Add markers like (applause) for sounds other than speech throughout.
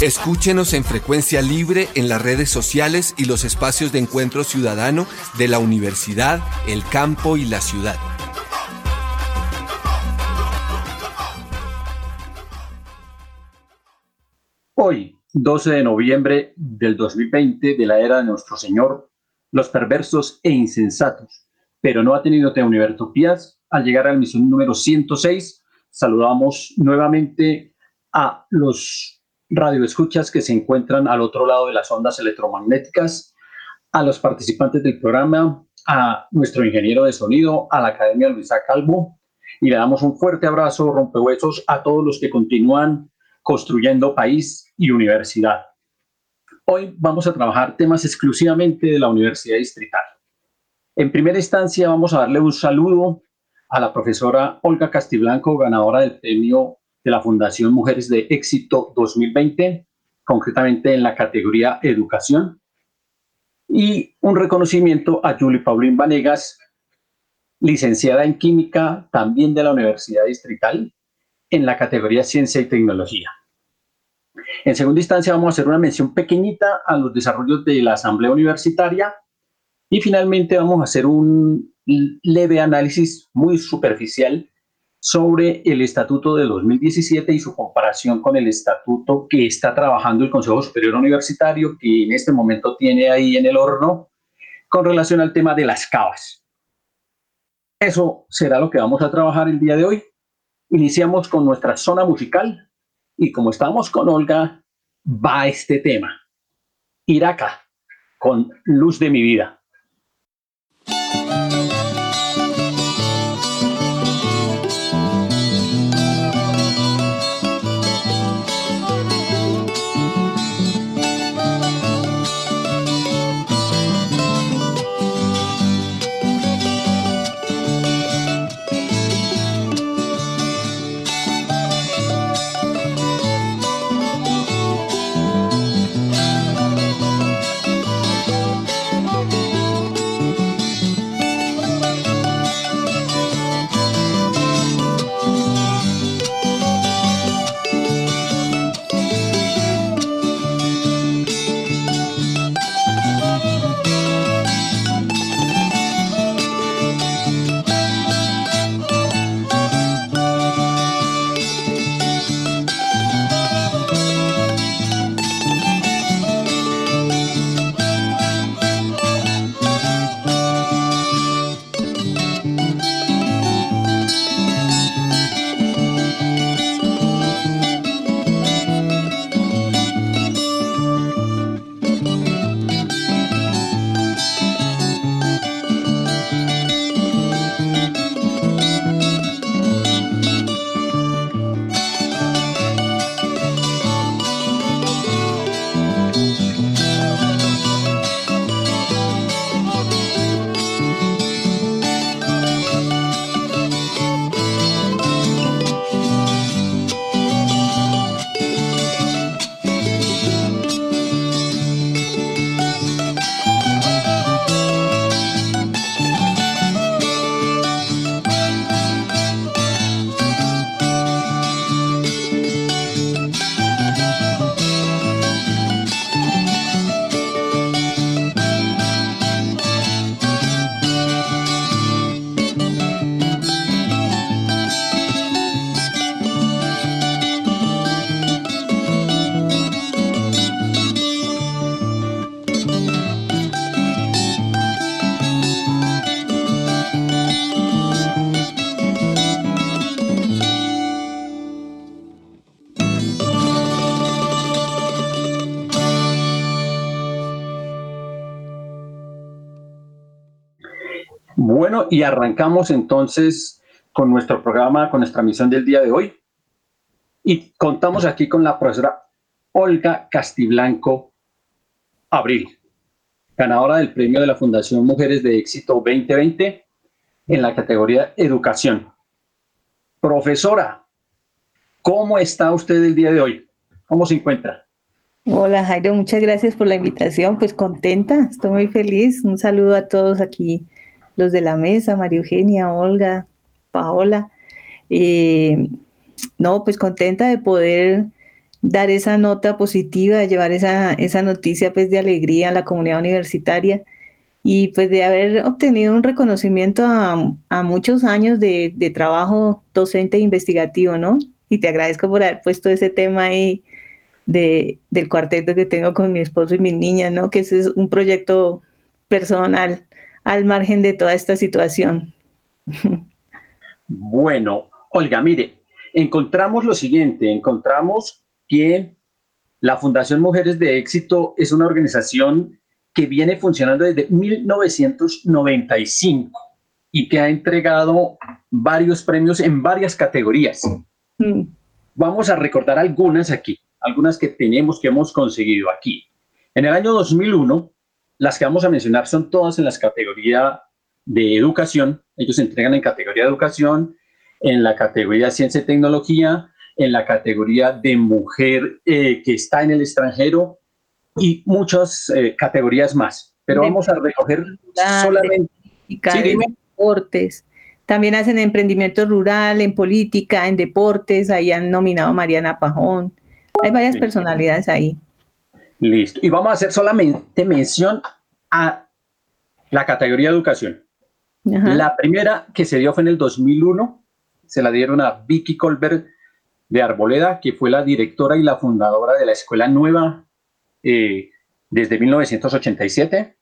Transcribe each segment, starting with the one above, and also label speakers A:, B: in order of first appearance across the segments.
A: Escúchenos en frecuencia libre en las redes sociales y los espacios de encuentro ciudadano de la universidad, el campo y la ciudad.
B: Hoy, 12 de noviembre del 2020 de la era de nuestro Señor, los perversos e insensatos, pero no ha tenido Teunivertopías. Al llegar al misión número 106, saludamos nuevamente a los radioescuchas que se encuentran al otro lado de las ondas electromagnéticas, a los participantes del programa, a nuestro ingeniero de sonido, a la Academia Luisa Calvo, y le damos un fuerte abrazo, rompehuesos, a todos los que continúan construyendo país y universidad. Hoy vamos a trabajar temas exclusivamente de la Universidad Distrital. En primera instancia vamos a darle un saludo a la profesora Olga Castiblanco, ganadora del premio de la Fundación Mujeres de Éxito 2020, concretamente en la categoría Educación. Y un reconocimiento a Julie Paulín Vanegas, licenciada en Química, también de la Universidad Distrital, en la categoría Ciencia y Tecnología. En segunda instancia, vamos a hacer una mención pequeñita a los desarrollos de la Asamblea Universitaria y finalmente vamos a hacer un leve análisis muy superficial sobre el estatuto de 2017 y su comparación con el estatuto que está trabajando el Consejo Superior Universitario, que en este momento tiene ahí en el horno, con relación al tema de las cavas. Eso será lo que vamos a trabajar el día de hoy. Iniciamos con nuestra zona musical y como estamos con Olga, va este tema. Iraca, con Luz de mi vida. Y arrancamos entonces con nuestro programa, con nuestra misión del día de hoy. Y contamos aquí con la profesora Olga Castiblanco Abril, ganadora del premio de la Fundación Mujeres de Éxito 2020 en la categoría Educación. Profesora, ¿cómo está usted el día de hoy? ¿Cómo se encuentra?
C: Hola Jairo, muchas gracias por la invitación. Pues contenta, estoy muy feliz. Un saludo a todos aquí, los de la mesa, María Eugenia, Olga, Paola. Eh, no, pues contenta de poder dar esa nota positiva, de llevar esa, esa noticia pues de alegría a la comunidad universitaria y pues de haber obtenido un reconocimiento a, muchos años de, de, trabajo docente e investigativo, ¿no? Y te agradezco por haber puesto ese tema ahí de, del cuarteto que tengo con mi esposo y mis niñas, ¿no? Que ese es un proyecto personal al margen de toda esta situación.
B: Bueno, Olga, mire, encontramos lo siguiente, encontramos que la Fundación Mujeres de Éxito es una organización que viene funcionando desde 1995 y que ha entregado varios premios en varias categorías. Mm. Vamos a recordar algunas aquí algunas que tenemos, que hemos conseguido aquí. En el año 2001, las que vamos a mencionar son todas en las categorías de educación. Ellos se entregan en categoría de educación, en la categoría de ciencia y tecnología, en la categoría de mujer eh, que está en el extranjero y muchas eh, categorías más. Pero vamos a recoger solamente...
C: Sí, deportes. También hacen emprendimiento rural, en política, en deportes. Ahí han nominado a Mariana Pajón. Hay varias personalidades ahí.
B: Listo. Y vamos a hacer solamente mención a la categoría de educación. La primera que se dio fue en el 2001. Se la dieron a Vicky Colbert de Arboleda, que fue la directora y la fundadora de la Escuela Nueva eh, desde 1987.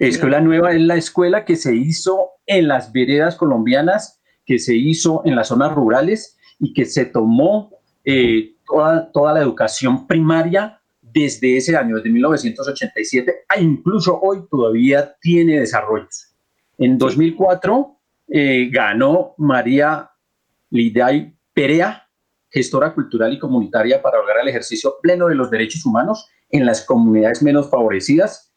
B: Escuela Nueva es la escuela que se hizo en las veredas colombianas, que se hizo en las zonas rurales y que se tomó eh, toda, la educación primaria desde ese año, desde 1987, e incluso hoy todavía tiene desarrollos. En 2004 eh, ganó María Liday Perea, gestora cultural y comunitaria para lograr el ejercicio pleno de los derechos humanos en las comunidades menos favorecidas,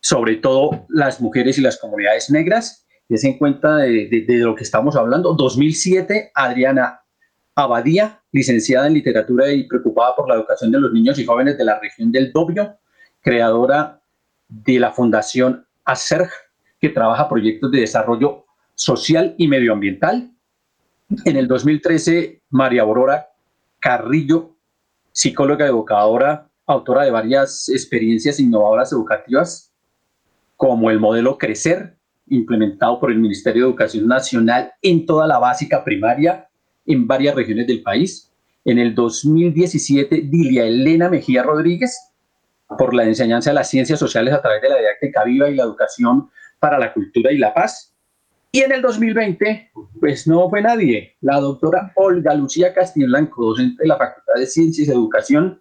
B: sobre todo las mujeres y las comunidades negras. Des en cuenta de, de lo que estamos hablando. 2007, Adriana Abadía, licenciada en literatura y preocupada por la educación de los niños y jóvenes de la región del Dobio, creadora de la Fundación ACERG, que trabaja proyectos de desarrollo social y medioambiental. En el 2013, María Aurora Carrillo, psicóloga educadora, autora de varias experiencias innovadoras educativas, como el modelo Crecer, implementado por el Ministerio de Educación Nacional en toda la básica primaria en varias regiones del país. En el 2017, Dilia Elena Mejía Rodríguez, por la enseñanza de las ciencias sociales a través de la didáctica viva y la educación para la cultura y la paz. Y en el 2020, pues no fue nadie, la doctora Olga Lucía Castiblanco, docente de la Facultad de Ciencias y Educación,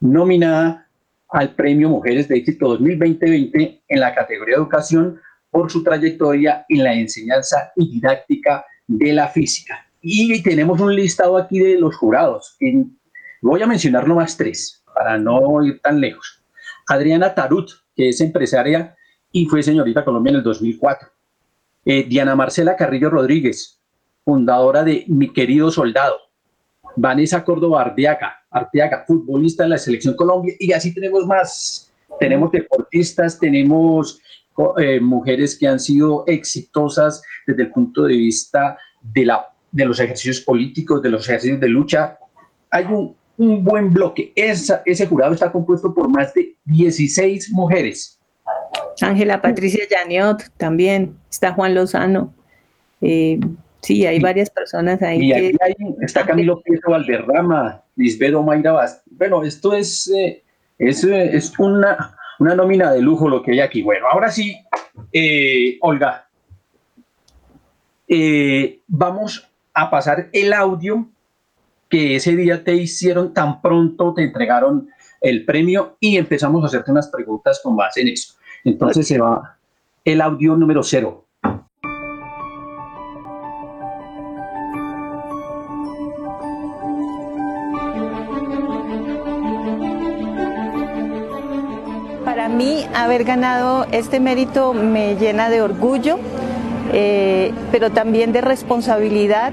B: nominada al Premio Mujeres de Éxito 2020 en la categoría Educación por su trayectoria en la enseñanza y didáctica de la física. Y tenemos un listado aquí de los jurados. voy a mencionar nomás tres, para no ir tan lejos. Adriana Tarut, que es empresaria y fue señorita Colombia en el 2004. Eh, Diana Marcela Carrillo Rodríguez, fundadora de Mi Querido Soldado. Vanessa Córdoba Arteaga, Arteaga, futbolista de la Selección Colombia. Y así tenemos más. Tenemos deportistas, tenemos eh, mujeres que han sido exitosas desde el punto de vista de la de los ejercicios políticos, de los ejercicios de lucha. Hay un, buen bloque. ese jurado está compuesto por más de 16 mujeres.
C: Ángela Patricia Llaniot también, está Juan Lozano. Eh, sí, hay varias personas ahí.
B: Y ahí está Camilo Pedro Valderrama, Lisbedo Mayra Bast. Bueno, esto es, eh, es, es una, una nómina de lujo lo que hay aquí. Bueno, ahora sí, eh, Olga, vamos a pasar el audio que ese día te hicieron tan pronto, te entregaron el premio y empezamos a hacerte unas preguntas con base en eso. Entonces se va el audio número cero.
C: Para mí, haber ganado este mérito me llena de orgullo, eh, pero también de responsabilidad,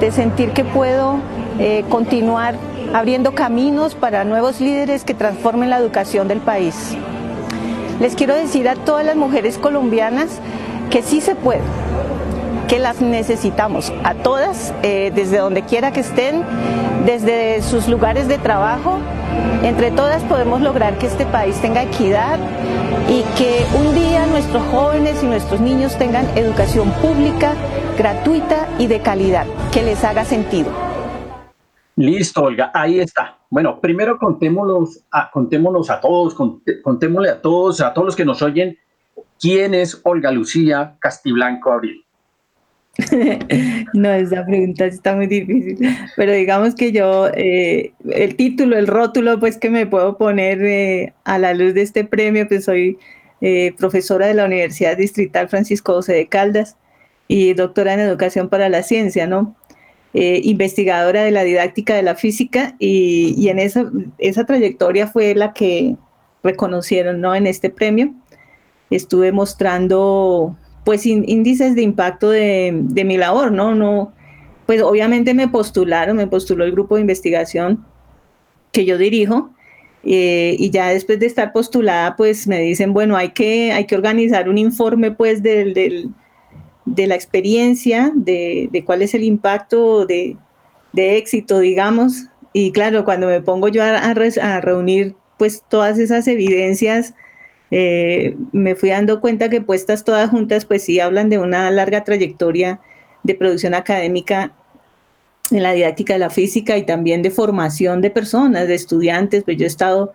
C: de sentir que puedo eh, continuar abriendo caminos para nuevos líderes que transformen la educación del país. Les quiero decir a todas las mujeres colombianas que sí se puede, que las necesitamos a todas, eh, desde donde quiera que estén, desde sus lugares de trabajo. Entre todas podemos lograr que este país tenga equidad y que un día nuestros jóvenes y nuestros niños tengan educación pública, gratuita y de calidad, que les haga sentido.
B: Listo, Olga, ahí está. Bueno, primero contémonos a, a todos, contémosle a todos, a todos los que nos oyen, quién es Olga Lucía Castiblanco Abril. (laughs)
C: no, esa pregunta está muy difícil, pero digamos que yo, eh, el título, el rótulo, pues que me puedo poner eh, a la luz de este premio, pues soy eh, profesora de la Universidad Distrital Francisco José de Caldas y doctora en Educación para la Ciencia, ¿no? investigadora de la didáctica de la física y, y, en esa, esa trayectoria fue la que reconocieron, ¿no? En este premio. Estuve mostrando pues índices de impacto de, mi labor, ¿no? No, pues obviamente me postularon, me postuló el grupo de investigación que yo dirijo, eh, y ya después de estar postulada, pues me dicen, bueno, hay que, hay que organizar un informe pues del, de la experiencia, de, cuál es el impacto de, éxito, digamos. Y claro, cuando me pongo yo a, a reunir pues todas esas evidencias, eh, me fui dando cuenta que puestas todas juntas, pues sí hablan de una larga trayectoria de producción académica en la didáctica de la física y también de formación de personas, de estudiantes, pues yo he estado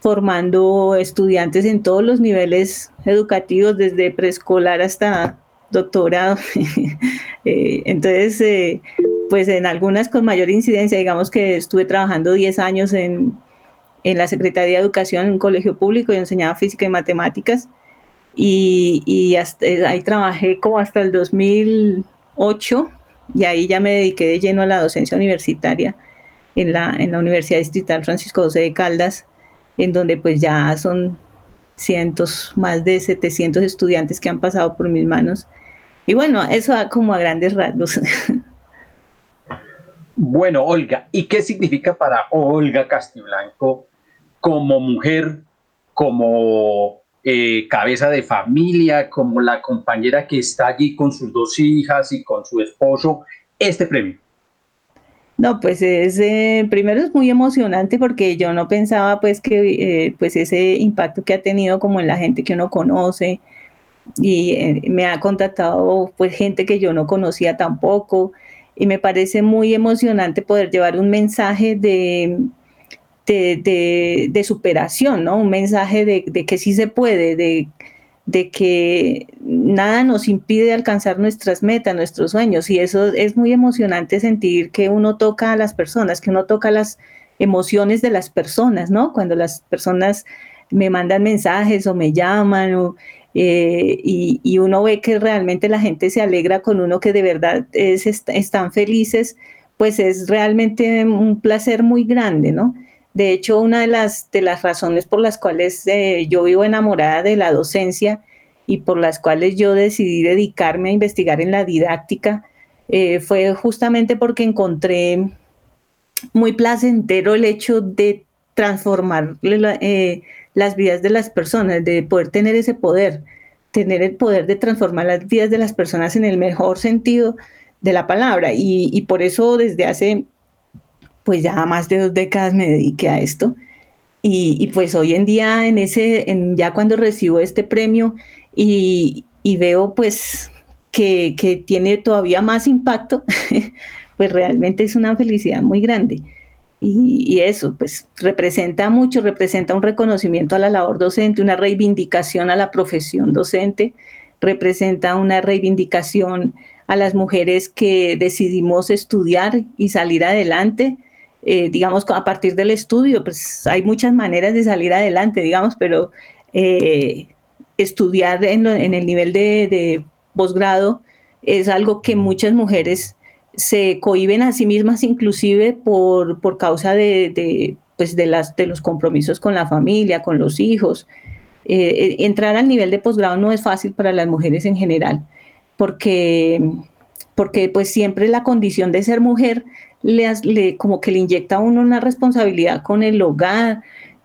C: formando estudiantes en todos los niveles educativos, desde preescolar hasta doctorado. (laughs) Eh, entonces, eh, pues en algunas con mayor incidencia, digamos que estuve trabajando 10 años en, en la Secretaría de Educación en un colegio público y enseñaba física y matemáticas. Y, y eh, ahí trabajé como hasta el 2008 y ahí ya me dediqué de lleno a la docencia universitaria en la, en la Universidad Distrital Francisco José de Caldas, en donde pues ya son cientos, más de 700 estudiantes que han pasado por mis manos. Y bueno, eso va como a grandes rasgos. (laughs)
B: Bueno, Olga, ¿y qué significa para Olga Castiblanco como mujer, como eh, cabeza de familia, como la compañera que está allí con sus dos hijas y con su esposo, este premio?
C: No, pues es, eh, primero es muy emocionante porque yo no pensaba pues que eh, pues ese impacto que ha tenido como en la gente que uno conoce y me ha contactado pues gente que yo no conocía tampoco y me parece muy emocionante poder llevar un mensaje de, de, superación, ¿no? Un mensaje de, que sí se puede, de, de que nada nos impide alcanzar nuestras metas, nuestros sueños. Y eso es muy emocionante sentir que uno toca a las personas, que uno toca las emociones de las personas, ¿no? Cuando las personas me mandan mensajes o me llaman o, eh, y, uno ve que realmente la gente se alegra con uno, que de verdad es, están felices, pues es realmente un placer muy grande, ¿no? De hecho, una de las, de las razones por las cuales eh, yo vivo enamorada de la docencia y por las cuales yo decidí dedicarme a investigar en la didáctica eh, fue justamente porque encontré muy placentero el hecho de transformar las vidas de las personas, de poder tener ese poder, tener el poder de transformar las vidas de las personas en el mejor sentido de la palabra. Y, por eso desde hace, pues ya más de dos décadas me dediqué a esto. Y, pues hoy en día, en ese, en, ya cuando recibo este premio y, veo pues que, que tiene todavía más impacto, (laughs) pues realmente es una felicidad muy grande. Y, eso, pues representa mucho, representa un reconocimiento a la labor docente, una reivindicación a la profesión docente, representa una reivindicación a las mujeres que decidimos estudiar y salir adelante. Eh, digamos, a partir del estudio, pues hay muchas maneras de salir adelante, digamos, pero eh, estudiar en, el nivel de, de posgrado es algo que muchas mujeres se cohiben a sí mismas inclusive por, por causa de, pues de, las, de los compromisos con la familia, con los hijos. eh, entrar al nivel de posgrado no es fácil para las mujeres en general, porque, porque pues siempre la condición de ser mujer le, como que le inyecta a uno una responsabilidad con el hogar,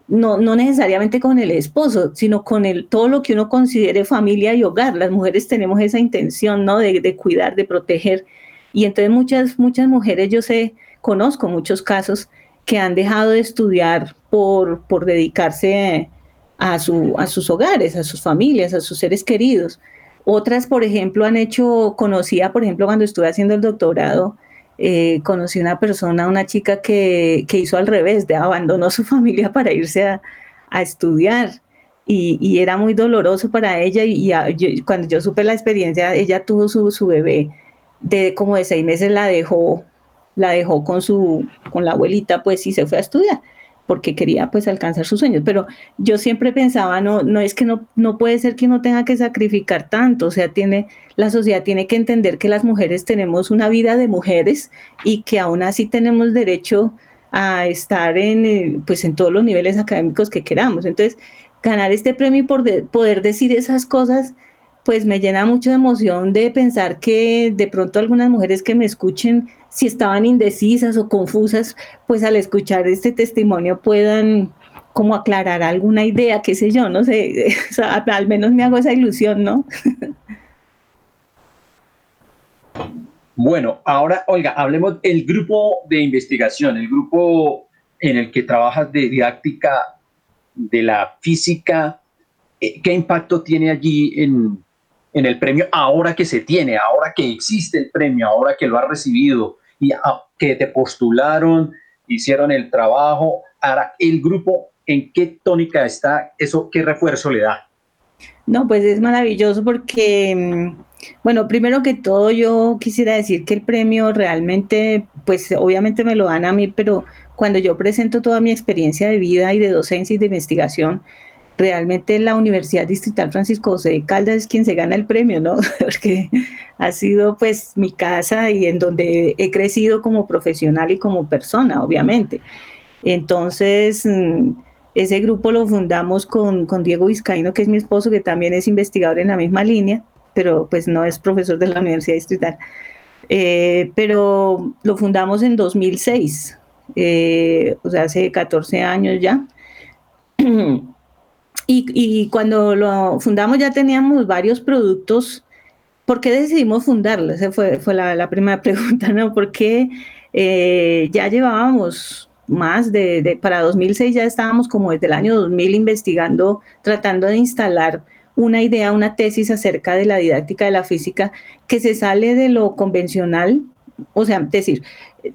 C: no, no necesariamente con el esposo, sino con el, todo lo que uno considere familia y hogar. Las mujeres tenemos esa intención, ¿no? De, de cuidar, de proteger. Y entonces muchas, muchas mujeres, yo sé, conozco muchos casos que han dejado de estudiar por, por dedicarse a, su, a sus hogares, a sus familias, a sus seres queridos. Otras, por ejemplo, han hecho, conocía, por ejemplo, cuando estuve haciendo el doctorado, eh, conocí una persona, una chica que, que, hizo al revés, de abandonó su (laughs) familia para irse a, a estudiar. Y, y, era muy doloroso para ella y, cuando yo supe la experiencia, ella tuvo su, su, bebé de como de seis meses, la dejó, la dejó con, su, con la abuelita pues y se fue a estudiar porque quería pues alcanzar sus sueños, pero yo siempre pensaba, no, no es que no, no puede ser que uno tenga que sacrificar tanto, o sea, tiene, la sociedad tiene que entender que las mujeres tenemos una vida de mujeres y que aún así tenemos derecho a estar en, eh, pues en todos los niveles académicos que queramos. Entonces, ganar este premio y poder decir esas cosas, pues me llena mucho de emoción de pensar que de pronto algunas mujeres que me escuchen si estaban indecisas o confusas, pues al escuchar este testimonio puedan como aclarar alguna idea, qué sé yo, no sé, (laughs) al menos me hago esa ilusión, ¿no?
B: Bueno, ahora, Olga, hablemos del grupo de investigación, el grupo en el que trabajas de didáctica de la física. Eh, ¿Qué impacto tiene allí en, en el premio ahora que se tiene, ahora que existe el premio, ahora que lo ha recibido? y que te postularon, hicieron el trabajo. Ahora, el grupo, ¿en qué tónica está? ¿Eso qué refuerzo le da?
C: No, pues es maravilloso porque, mm, bueno, primero que todo yo quisiera decir que el premio realmente, pues obviamente me lo dan a mí, pero cuando yo presento toda mi experiencia de vida y de docencia y de investigación, realmente la Universidad Distrital Francisco José de Caldas es quien se gana el premio, ¿no? (laughs) Porque ha sido pues mi casa y en donde he crecido como profesional y como persona, obviamente. Entonces, mm, ese grupo lo fundamos con, con Diego Vizcaíno, que es mi esposo, que también es investigador en la misma línea, pero pues no es profesor de la Universidad Distrital. Eh, pero lo fundamos en 2006, eh, o sea, hace 14 años ya. (clears throat) Y, cuando lo fundamos ya teníamos varios productos. ¿Por qué decidimos fundarlo? Esa fue, fue la, primera (laughs) pregunta, ¿no? Porque eh, ya llevábamos más de, para 2006 ya estábamos como desde el año 2000 investigando, tratando de instalar una idea, una tesis acerca de la didáctica de la física que se sale de lo convencional, o sea, decir,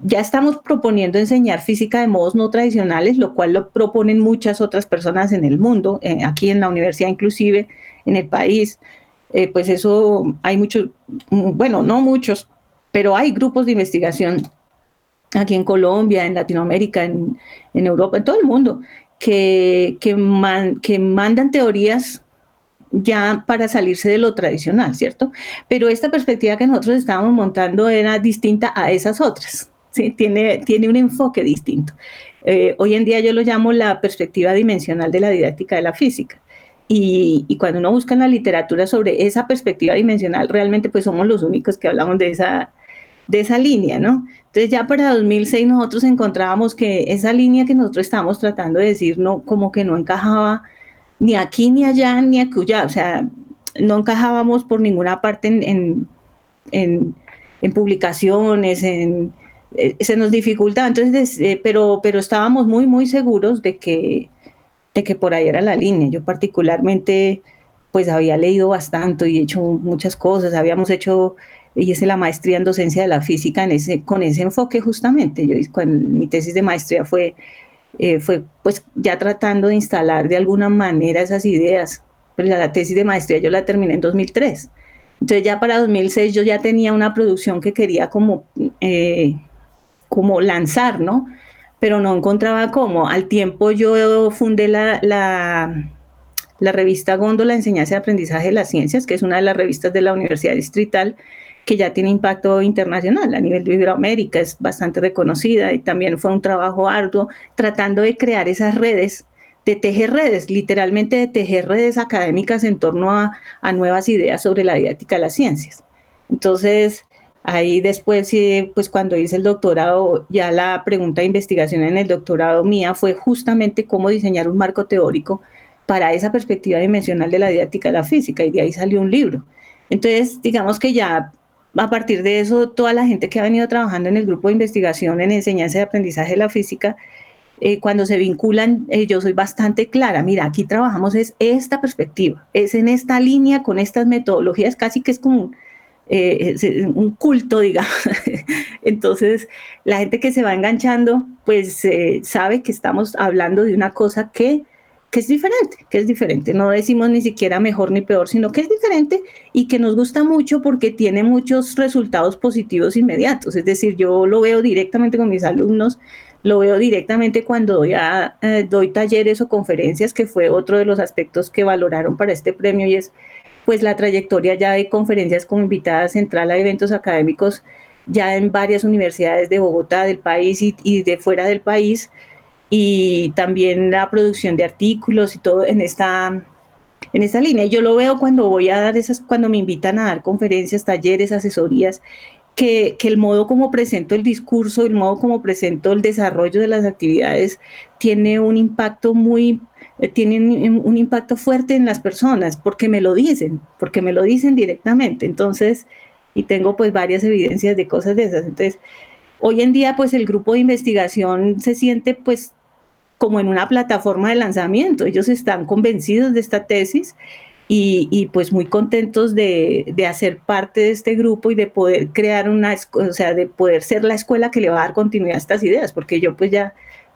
C: ya estamos proponiendo enseñar física de modos no tradicionales, lo cual lo proponen muchas otras personas en el mundo, eh, aquí en la universidad inclusive, en el país. Eh, pues eso hay muchos, bueno, no muchos, pero hay grupos de investigación aquí en Colombia, en Latinoamérica, en, Europa, en todo el mundo, que, que mandan teorías ya para salirse de lo tradicional, ¿cierto? Pero esta perspectiva que nosotros estábamos montando era distinta a esas otras tiene, tiene un enfoque distinto. Eh, hoy en día yo lo llamo la perspectiva dimensional de la didáctica de la física. Y, cuando uno busca en la literatura sobre esa perspectiva dimensional, realmente pues somos los únicos que hablamos de esa, de esa línea, ¿no? Entonces ya para 2006 nosotros encontrábamos que esa línea que nosotros estábamos tratando de decir, no, como que no encajaba ni aquí, ni allá, ni acullá, o sea, no encajábamos por ninguna parte en, en, en publicaciones, en, eh, se nos dificultaba, entonces, eh, pero, pero estábamos muy, muy seguros de que, de que por ahí era la línea. Yo particularmente, pues había leído bastante y hecho muchas cosas, habíamos hecho, y hice la maestría en docencia de la física en ese, con ese enfoque justamente. Yo, con, mi tesis de maestría fue, eh, fue pues ya tratando de instalar de alguna manera esas ideas, pero la tesis de maestría yo la terminé en 2003. Entonces ya para 2006 yo ya tenía una producción que quería como como lanzar, ¿no? Pero no encontraba cómo. Al tiempo yo fundé la, la, la revista Góndola Enseñanza y Aprendizaje de las Ciencias, que es una de las revistas de la Universidad Distrital que ya tiene impacto internacional a nivel de Iberoamérica, es bastante reconocida y también fue un trabajo arduo tratando de crear esas redes de tejer redes, literalmente de tejer redes académicas en torno a, a nuevas ideas sobre la didáctica de las ciencias. Entonces, ahí después, pues cuando hice el doctorado, ya la pregunta de investigación en el doctorado mía fue justamente cómo diseñar un marco teórico para esa perspectiva dimensional de la didáctica de la física, y de ahí salió un libro. Entonces, digamos que ya a partir de eso, toda la gente que ha venido trabajando en el grupo de investigación en enseñanza y aprendizaje de la física, eh, cuando se vinculan, eh, yo soy bastante clara, mira, aquí trabajamos es esta perspectiva, es en esta línea, con estas metodologías, casi que es como un, eh, un culto, (laughs) digamos. Entonces, la gente que se va enganchando, pues sabe que estamos hablando de una cosa que que es diferente, que es diferente. No decimos ni siquiera mejor ni peor, sino que es diferente y que nos gusta mucho porque tiene muchos resultados positivos inmediatos. Es decir, yo lo veo directamente con mis alumnos, lo veo directamente cuando doy, eh, doy talleres o conferencias, que fue otro de los aspectos que valoraron para este premio y es pues la trayectoria ya de conferencias como invitada central a eventos académicos ya en varias universidades de Bogotá, del país y, de fuera del país y también la producción de artículos y todo en esta, en esta línea. Yo lo veo cuando voy a dar esas, cuando me invitan a dar conferencias, talleres, asesorías, que, que, el modo como presento el discurso, el modo como presento el desarrollo de las actividades tiene un impacto muy, eh, tiene un impacto fuerte en las personas, porque me lo dicen, porque me lo dicen directamente. Entonces, y tengo pues varias evidencias de cosas de esas. Entonces, hoy en día pues el grupo de investigación se siente pues como en una plataforma de lanzamiento. Ellos están convencidos de esta tesis y, pues muy contentos de, hacer parte de este grupo y de poder crear una, o sea, de poder ser la escuela que le va a dar continuidad a estas ideas, porque yo pues ya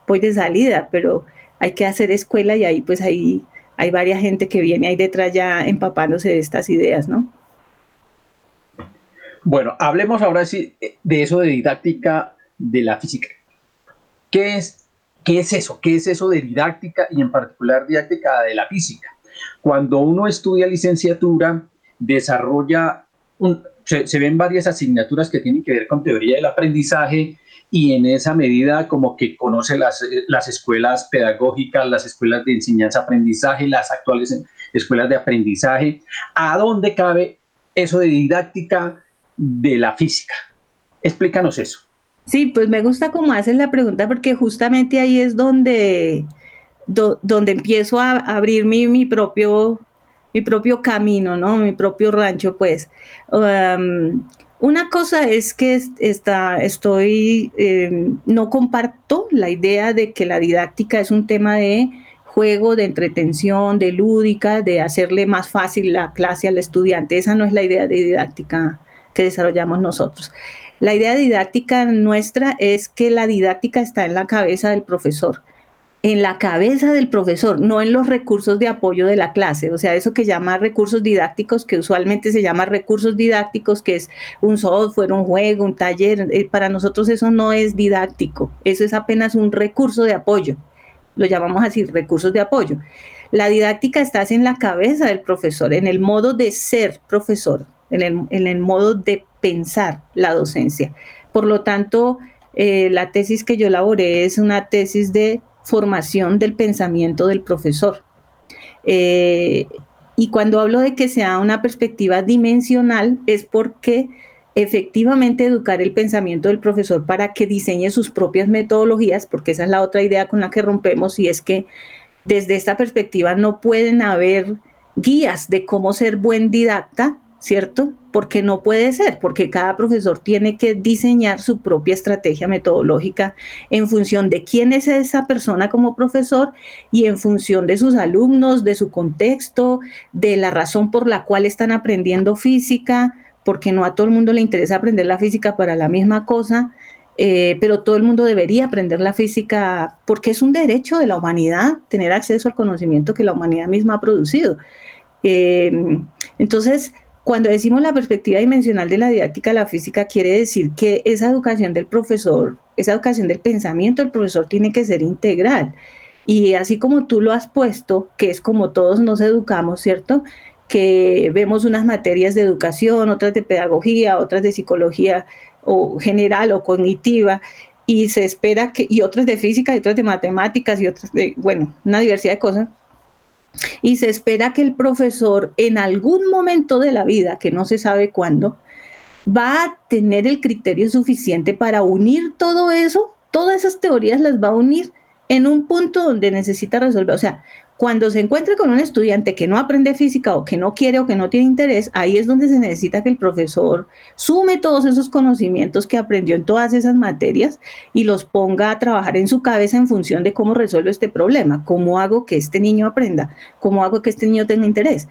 C: voy de salida, pero hay que hacer escuela y ahí pues ahí hay varias gente que viene ahí detrás ya empapándose de estas ideas, ¿no?
B: Bueno, hablemos ahora sí de eso de didáctica de la física. ¿Qué es ¿Qué es eso? ¿Qué es eso de didáctica y en particular didáctica de la física? Cuando uno estudia licenciatura, desarrolla, se, ven varias asignaturas que tienen que ver con teoría del aprendizaje y en esa medida como que conoce las, las escuelas pedagógicas, las escuelas de enseñanza-aprendizaje, las actuales escuelas de aprendizaje. ¿A dónde cabe eso de didáctica de la física? Explícanos eso.
C: Sí, pues me gusta cómo haces la pregunta porque justamente ahí es donde, donde empiezo a abrir mi, mi, propio, mi propio camino, ¿no? Mi propio rancho, pues. Um, una cosa es que está, estoy, em, no comparto la idea de que la didáctica es un tema de juego, de entretención, de lúdica, de hacerle más fácil la clase al estudiante. Esa no es la idea de didáctica que desarrollamos nosotros. La idea didáctica nuestra es que la didáctica está en la cabeza del profesor, en la cabeza del profesor, no en los recursos de apoyo de la clase. O sea, eso que llama recursos didácticos, que usualmente se llama recursos didácticos, que es un software, un juego, un taller. Eh, para nosotros eso no es didáctico, eso es apenas un recurso de apoyo. Lo llamamos así, recursos de apoyo. La didáctica está en la cabeza del profesor, en el modo de ser profesor, en el, modo de pensar la docencia. Por lo tanto, eh, la tesis que yo elaboré es una tesis de formación del pensamiento del profesor. Eh, y cuando hablo de que sea una perspectiva dimensional es porque efectivamente educar el pensamiento del profesor para que diseñe sus propias metodologías, porque esa es la otra idea con la que rompemos y es que desde esta perspectiva no pueden haber guías de cómo ser buen didacta, ¿cierto? Porque no puede ser, porque cada profesor tiene que diseñar su propia estrategia metodológica en función de quién es esa persona como profesor y en función de sus alumnos, de su contexto, de la razón por la cual están aprendiendo física, porque no a todo el mundo le interesa aprender la física para la misma cosa, eh, pero todo el mundo debería aprender la física porque es un derecho de la humanidad tener acceso al conocimiento que la humanidad misma ha producido. Eh, entonces, cuando decimos la perspectiva dimensional de la didáctica la física, quiere decir que esa educación del profesor, esa educación del pensamiento del profesor tiene que ser integral. Y así como tú lo has puesto, que es como todos nos educamos, ¿cierto? Que vemos unas materias de educación, otras de pedagogía, otras de psicología o general o cognitiva, y se espera que, y otras de física y otras de matemáticas y otras de, bueno, una diversidad de cosas. Y se espera que el profesor en algún momento de la vida, que no se sabe cuándo, va a tener el criterio suficiente para unir todo eso, todas esas teorías las va a unir en un punto donde necesita resolver. O sea, cuando se encuentre con un estudiante que no aprende física o que no quiere o que no tiene interés, ahí es donde se necesita que el profesor sume todos esos conocimientos que aprendió en todas esas materias y los ponga a trabajar en su cabeza en función de cómo resuelvo este problema, cómo hago que este niño aprenda, cómo hago que este niño tenga interés.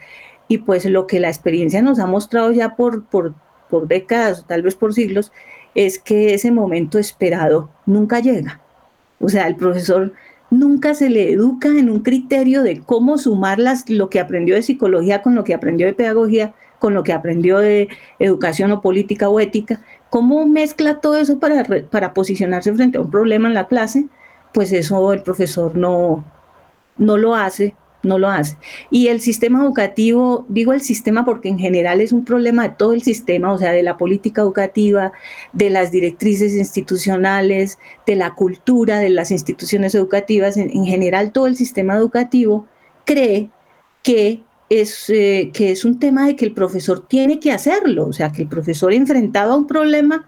C: Y pues lo que la experiencia nos ha mostrado ya por, por, por décadas, tal vez por siglos, es que ese momento esperado nunca llega. O sea, el profesor nunca se le educa en un criterio de cómo sumar las, lo que aprendió de psicología con lo que aprendió de pedagogía, con lo que aprendió de educación o política o ética, cómo mezcla todo eso para, para posicionarse frente a un problema en la clase, pues eso el profesor no, no lo hace no lo hace. Y el sistema educativo, digo el sistema porque en general es un problema de todo el sistema, o sea, de la política educativa, de las directrices institucionales, de la cultura de las instituciones educativas, en, general todo el sistema educativo cree que es, eh, que es un tema de que el profesor tiene que hacerlo, o sea, que el profesor enfrentado a un problema,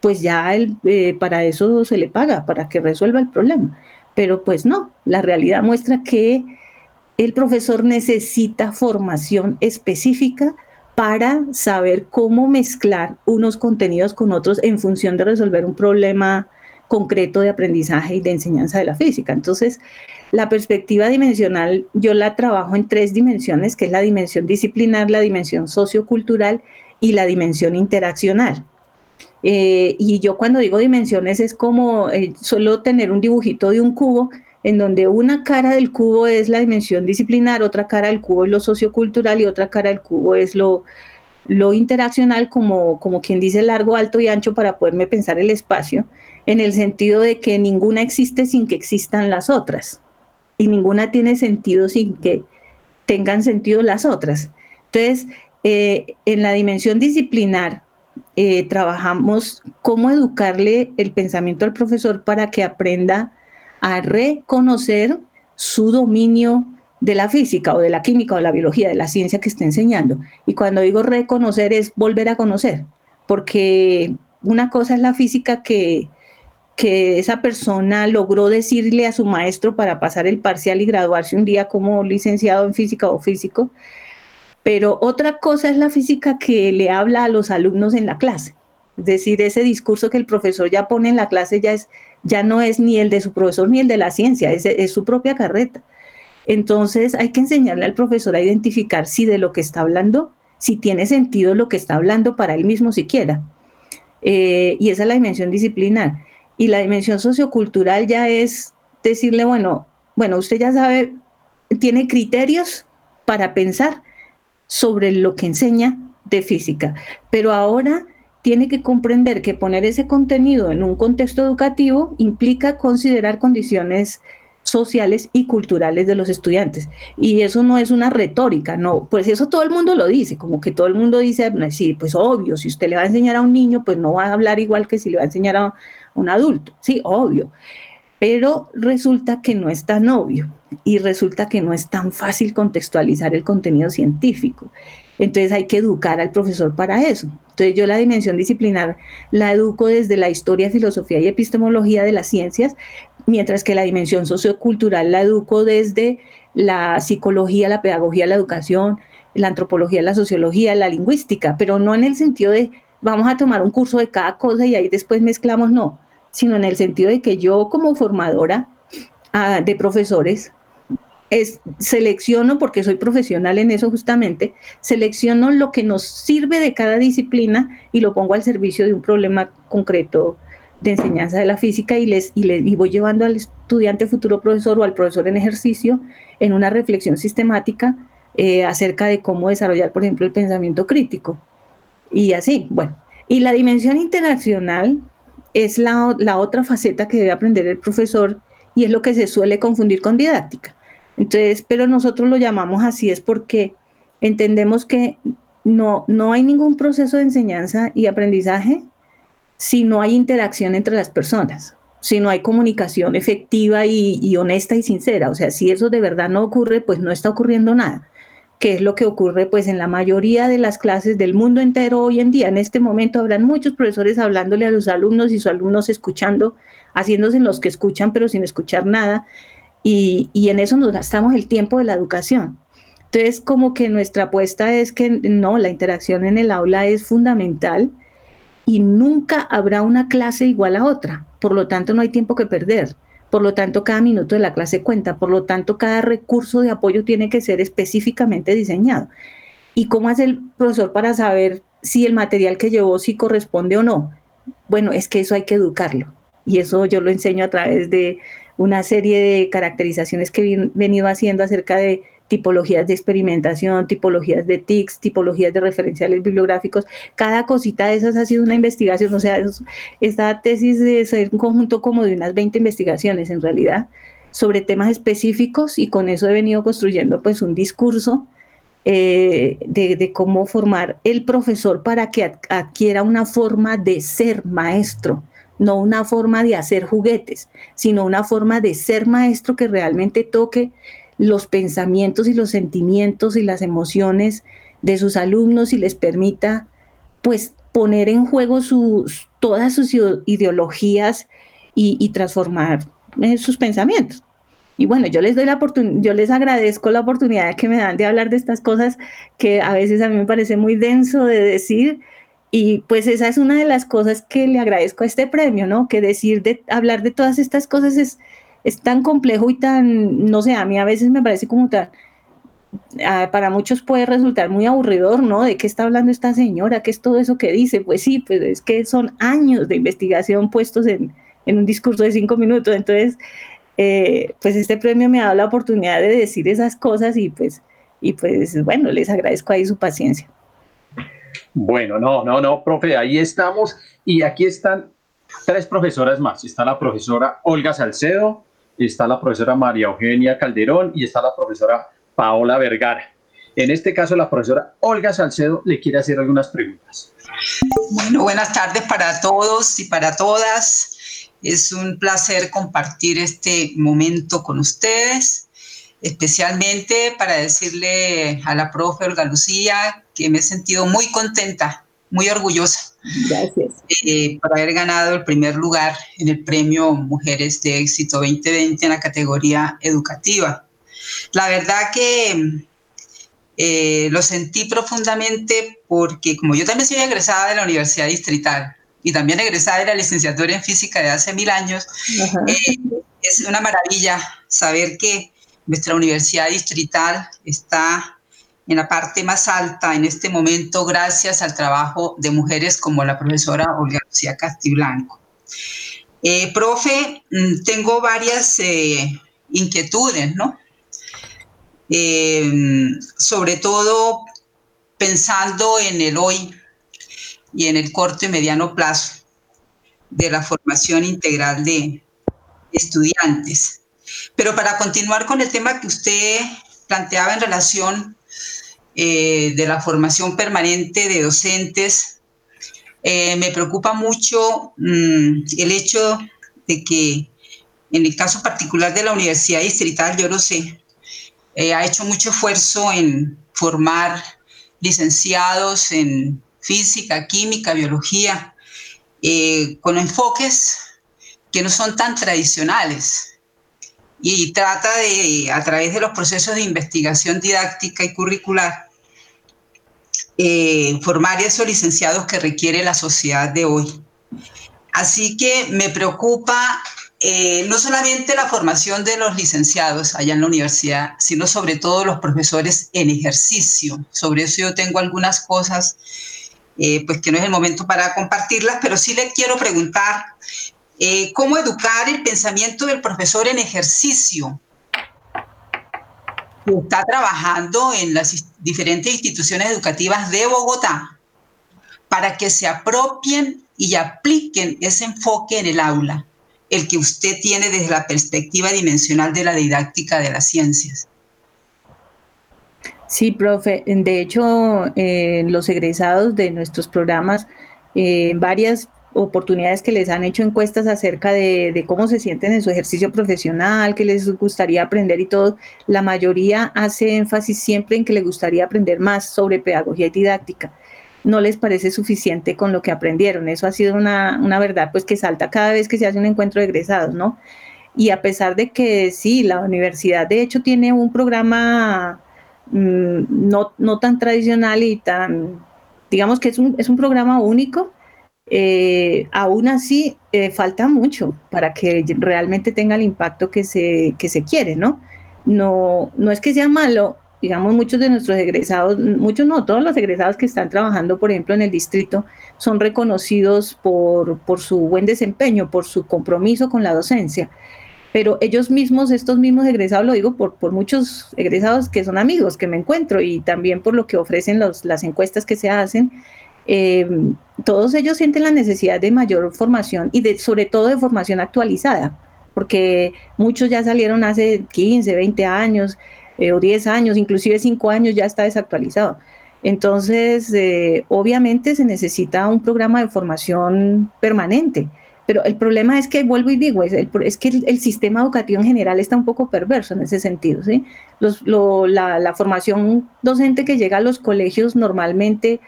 C: pues ya eh, para eso se le paga, para que resuelva el problema. Pero pues no, la realidad muestra que el profesor necesita formación específica para saber cómo mezclar unos contenidos con otros en función de resolver un problema concreto de aprendizaje y de enseñanza de la física. Entonces, la perspectiva dimensional yo la trabajo en tres dimensiones, que es la dimensión disciplinar, la dimensión sociocultural y la dimensión interaccional. Eh, y yo cuando digo dimensiones es como eh, solo tener un dibujito de un cubo en donde una cara del cubo es la dimensión disciplinar, otra cara del cubo es lo sociocultural y otra cara del cubo es lo, lo interaccional, como, como quien dice largo, alto y ancho para poderme pensar el espacio, en el sentido de que ninguna existe sin que existan las otras y ninguna tiene sentido sin que tengan sentido las otras. Entonces, eh, en la dimensión disciplinar, eh, trabajamos cómo educarle el pensamiento al profesor para que aprenda a reconocer su dominio de la física o de la química o de la biología, de la ciencia que está enseñando. Y cuando digo reconocer es volver a conocer, porque una cosa es la física que, que esa persona logró decirle a su maestro para pasar el parcial y graduarse un día como licenciado en física o físico, pero otra cosa es la física que le habla a los alumnos en la clase. Es decir, ese discurso que el profesor ya pone en la clase ya es ya no es ni el de su profesor ni el de la ciencia, es, su propia carreta. Entonces hay que enseñarle al profesor a identificar si de lo que está hablando, si tiene sentido lo que está hablando para él mismo siquiera. Eh, y esa es la dimensión disciplinar. Y la dimensión sociocultural ya es decirle, bueno, bueno, usted ya sabe, tiene criterios para pensar sobre lo que enseña de física, pero ahora tiene que comprender que poner ese contenido en un contexto educativo implica considerar condiciones sociales y culturales de los estudiantes. Y eso no es una retórica, no, pues eso todo el mundo lo dice, como que todo el mundo dice, sí, pues obvio, si usted le va a enseñar a un niño, pues no va a hablar igual que si le va a enseñar a un adulto, sí, obvio. Pero resulta que no es tan obvio y resulta que no es tan fácil contextualizar el contenido científico. Entonces hay que educar al profesor para eso. Entonces yo la dimensión disciplinar la educo desde la historia, filosofía y epistemología de las ciencias, mientras que la dimensión sociocultural la educo desde la psicología, la pedagogía, la educación, la antropología, la sociología, la lingüística, pero no en el sentido de vamos a tomar un curso de cada cosa y ahí después mezclamos, no, sino en el sentido de que yo como formadora ah, de profesores es, selecciono, porque soy profesional en eso justamente, selecciono lo que nos sirve de cada disciplina y lo pongo al servicio de un problema concreto de enseñanza de la física y les, y les voy llevando al estudiante futuro profesor o al profesor en ejercicio en una reflexión sistemática eh, acerca de cómo desarrollar, por ejemplo, el pensamiento crítico. Y así, bueno. Y la dimensión internacional es la, la otra faceta que debe aprender el profesor y es lo que se suele confundir con didáctica. Entonces, pero nosotros lo llamamos así es porque entendemos que no, no hay ningún proceso de enseñanza y aprendizaje si no hay interacción entre las personas. Si no hay comunicación efectiva y, honesta y sincera. O sea, si eso de verdad no ocurre, pues no está ocurriendo nada que es lo que ocurre pues en la mayoría de las clases del mundo entero hoy en día. En este momento habrán muchos profesores hablándole a los alumnos y sus alumnos escuchando, haciéndose los que escuchan pero sin escuchar nada. Y, y en eso nos gastamos el tiempo de la educación. Entonces, como que nuestra apuesta es que no, la interacción en el aula es fundamental y nunca habrá una clase igual a otra. Por lo tanto, no hay tiempo que perder. Por lo tanto, cada minuto de la clase cuenta. Por lo tanto, cada recurso de apoyo tiene que ser específicamente diseñado. ¿Y cómo hace el profesor para saber si el material que llevó sí corresponde o no? Bueno, es que eso hay que educarlo. Y eso yo lo enseño a través de una serie de caracterizaciones que he venido haciendo acerca de tipologías de experimentación, tipologías de TICs, tipologías de referenciales bibliográficos. Cada cosita de esas ha sido una investigación, o sea, esta tesis es un conjunto como de unas 20 investigaciones en realidad sobre temas específicos y con eso he venido construyendo pues un discurso eh, de, de, cómo formar el profesor para que adquiera una forma de ser maestro, no una forma de hacer juguetes, sino una forma de ser maestro que realmente toque los pensamientos y los sentimientos y las emociones de sus alumnos y les permita pues poner en juego sus, todas sus ideologías y, transformar eh, sus pensamientos. Y bueno, yo les doy la yo les agradezco la oportunidad que me dan de hablar de estas cosas que a veces a mí me parece muy denso de decir. Y pues esa es una de las cosas que le agradezco a este premio, ¿no? Que decir de hablar de todas estas cosas es, es tan complejo y tan, no sé, a mí a veces me parece como tan, para muchos puede resultar muy aburridor, ¿no? ¿De qué está hablando esta señora? ¿Qué es todo eso que dice? Pues sí, pues es que son años de investigación puestos en, un discurso de cinco minutos. Entonces, eh, pues este premio me ha dado la oportunidad de decir esas cosas y pues, y pues bueno, les agradezco ahí su paciencia.
B: Bueno, no, no, no, profe, ahí estamos y aquí están tres profesoras más. Está la profesora Olga Salcedo, está la profesora María Eugenia Calderón y está la profesora Paola Vergara. En este caso, la profesora Olga Salcedo le quiere hacer algunas preguntas.
D: Bueno, buenas tardes para todos y para todas. Es un placer compartir este momento con ustedes, especialmente para decirle a la profe Olga Lucía que me he sentido muy contenta, muy orgullosa Gracias. Eh, por haber ganado el primer lugar en el premio Mujeres de Éxito 2020 en la categoría educativa. La verdad que eh, lo sentí profundamente porque como yo también soy egresada de la Universidad Distrital y también egresada de la licenciatura en física de hace mil años, eh, es una maravilla saber que nuestra universidad distrital está en la parte más alta en este momento gracias al trabajo de mujeres como la profesora Olga Lucía Castiblanco. Eh, profe, mm, tengo varias eh, inquietudes, ¿no? Eh, sobre todo pensando en el hoy y en el corto y mediano plazo de la formación integral de estudiantes. Pero para continuar con el tema que usted planteaba en relación eh, de la formación permanente de docentes. Eh, me preocupa mucho mm, el hecho de que en el caso particular de la Universidad Distrital, yo lo sé, eh, ha hecho mucho esfuerzo en formar licenciados en física, química, biología, con enfoques que no son tan tradicionales y trata de, a través de los procesos de investigación didáctica y curricular, eh, formar esos licenciados que requiere la sociedad de hoy. Así que me preocupa eh, no solamente la formación de los licenciados allá en la universidad, sino sobre todo los profesores en ejercicio. Sobre eso yo tengo algunas cosas, eh, pues que no es el momento para compartirlas, pero sí le quiero preguntar eh, cómo educar el pensamiento del profesor en ejercicio. Está trabajando en las diferentes instituciones educativas de Bogotá para que se apropien y apliquen ese enfoque en el aula, el que usted tiene desde la perspectiva dimensional de la didáctica de las ciencias.
C: Sí, profe. De hecho, eh, los egresados de nuestros programas, eh, varias oportunidades que les han hecho encuestas acerca de, cómo se sienten en su ejercicio profesional, qué les gustaría aprender y todo, la mayoría hace énfasis siempre en que les gustaría aprender más sobre pedagogía y didáctica. No les parece suficiente con lo que aprendieron. Eso ha sido una, una verdad pues que salta cada vez que se hace un encuentro de egresados, ¿no? Y a pesar de que sí, la universidad de hecho tiene un programa mm, no, no tan tradicional y tan, digamos que es un, es un programa único, eh, aún así eh, falta mucho para que realmente tenga el impacto que se, que se quiere, ¿no? ¿no? No es que sea malo, digamos, muchos de nuestros egresados, muchos no, todos los egresados que están trabajando, por ejemplo, en el distrito, son reconocidos por, por su buen desempeño, por su compromiso con la docencia. Pero ellos mismos, estos mismos egresados, lo digo por, por muchos egresados que son amigos que me encuentro y también por lo que ofrecen los, las encuestas que se hacen, eh, todos ellos sienten la necesidad de mayor formación y de, sobre todo de formación actualizada, porque muchos ya salieron hace 15, 20 años eh, o 10 años, inclusive 5 años ya está desactualizado. Entonces, eh, obviamente se necesita un programa de formación permanente. Pero el problema es que, vuelvo y digo, es, que el, sistema educativo en general está un poco perverso en ese sentido. la, formación docente que llega a los colegios normalmente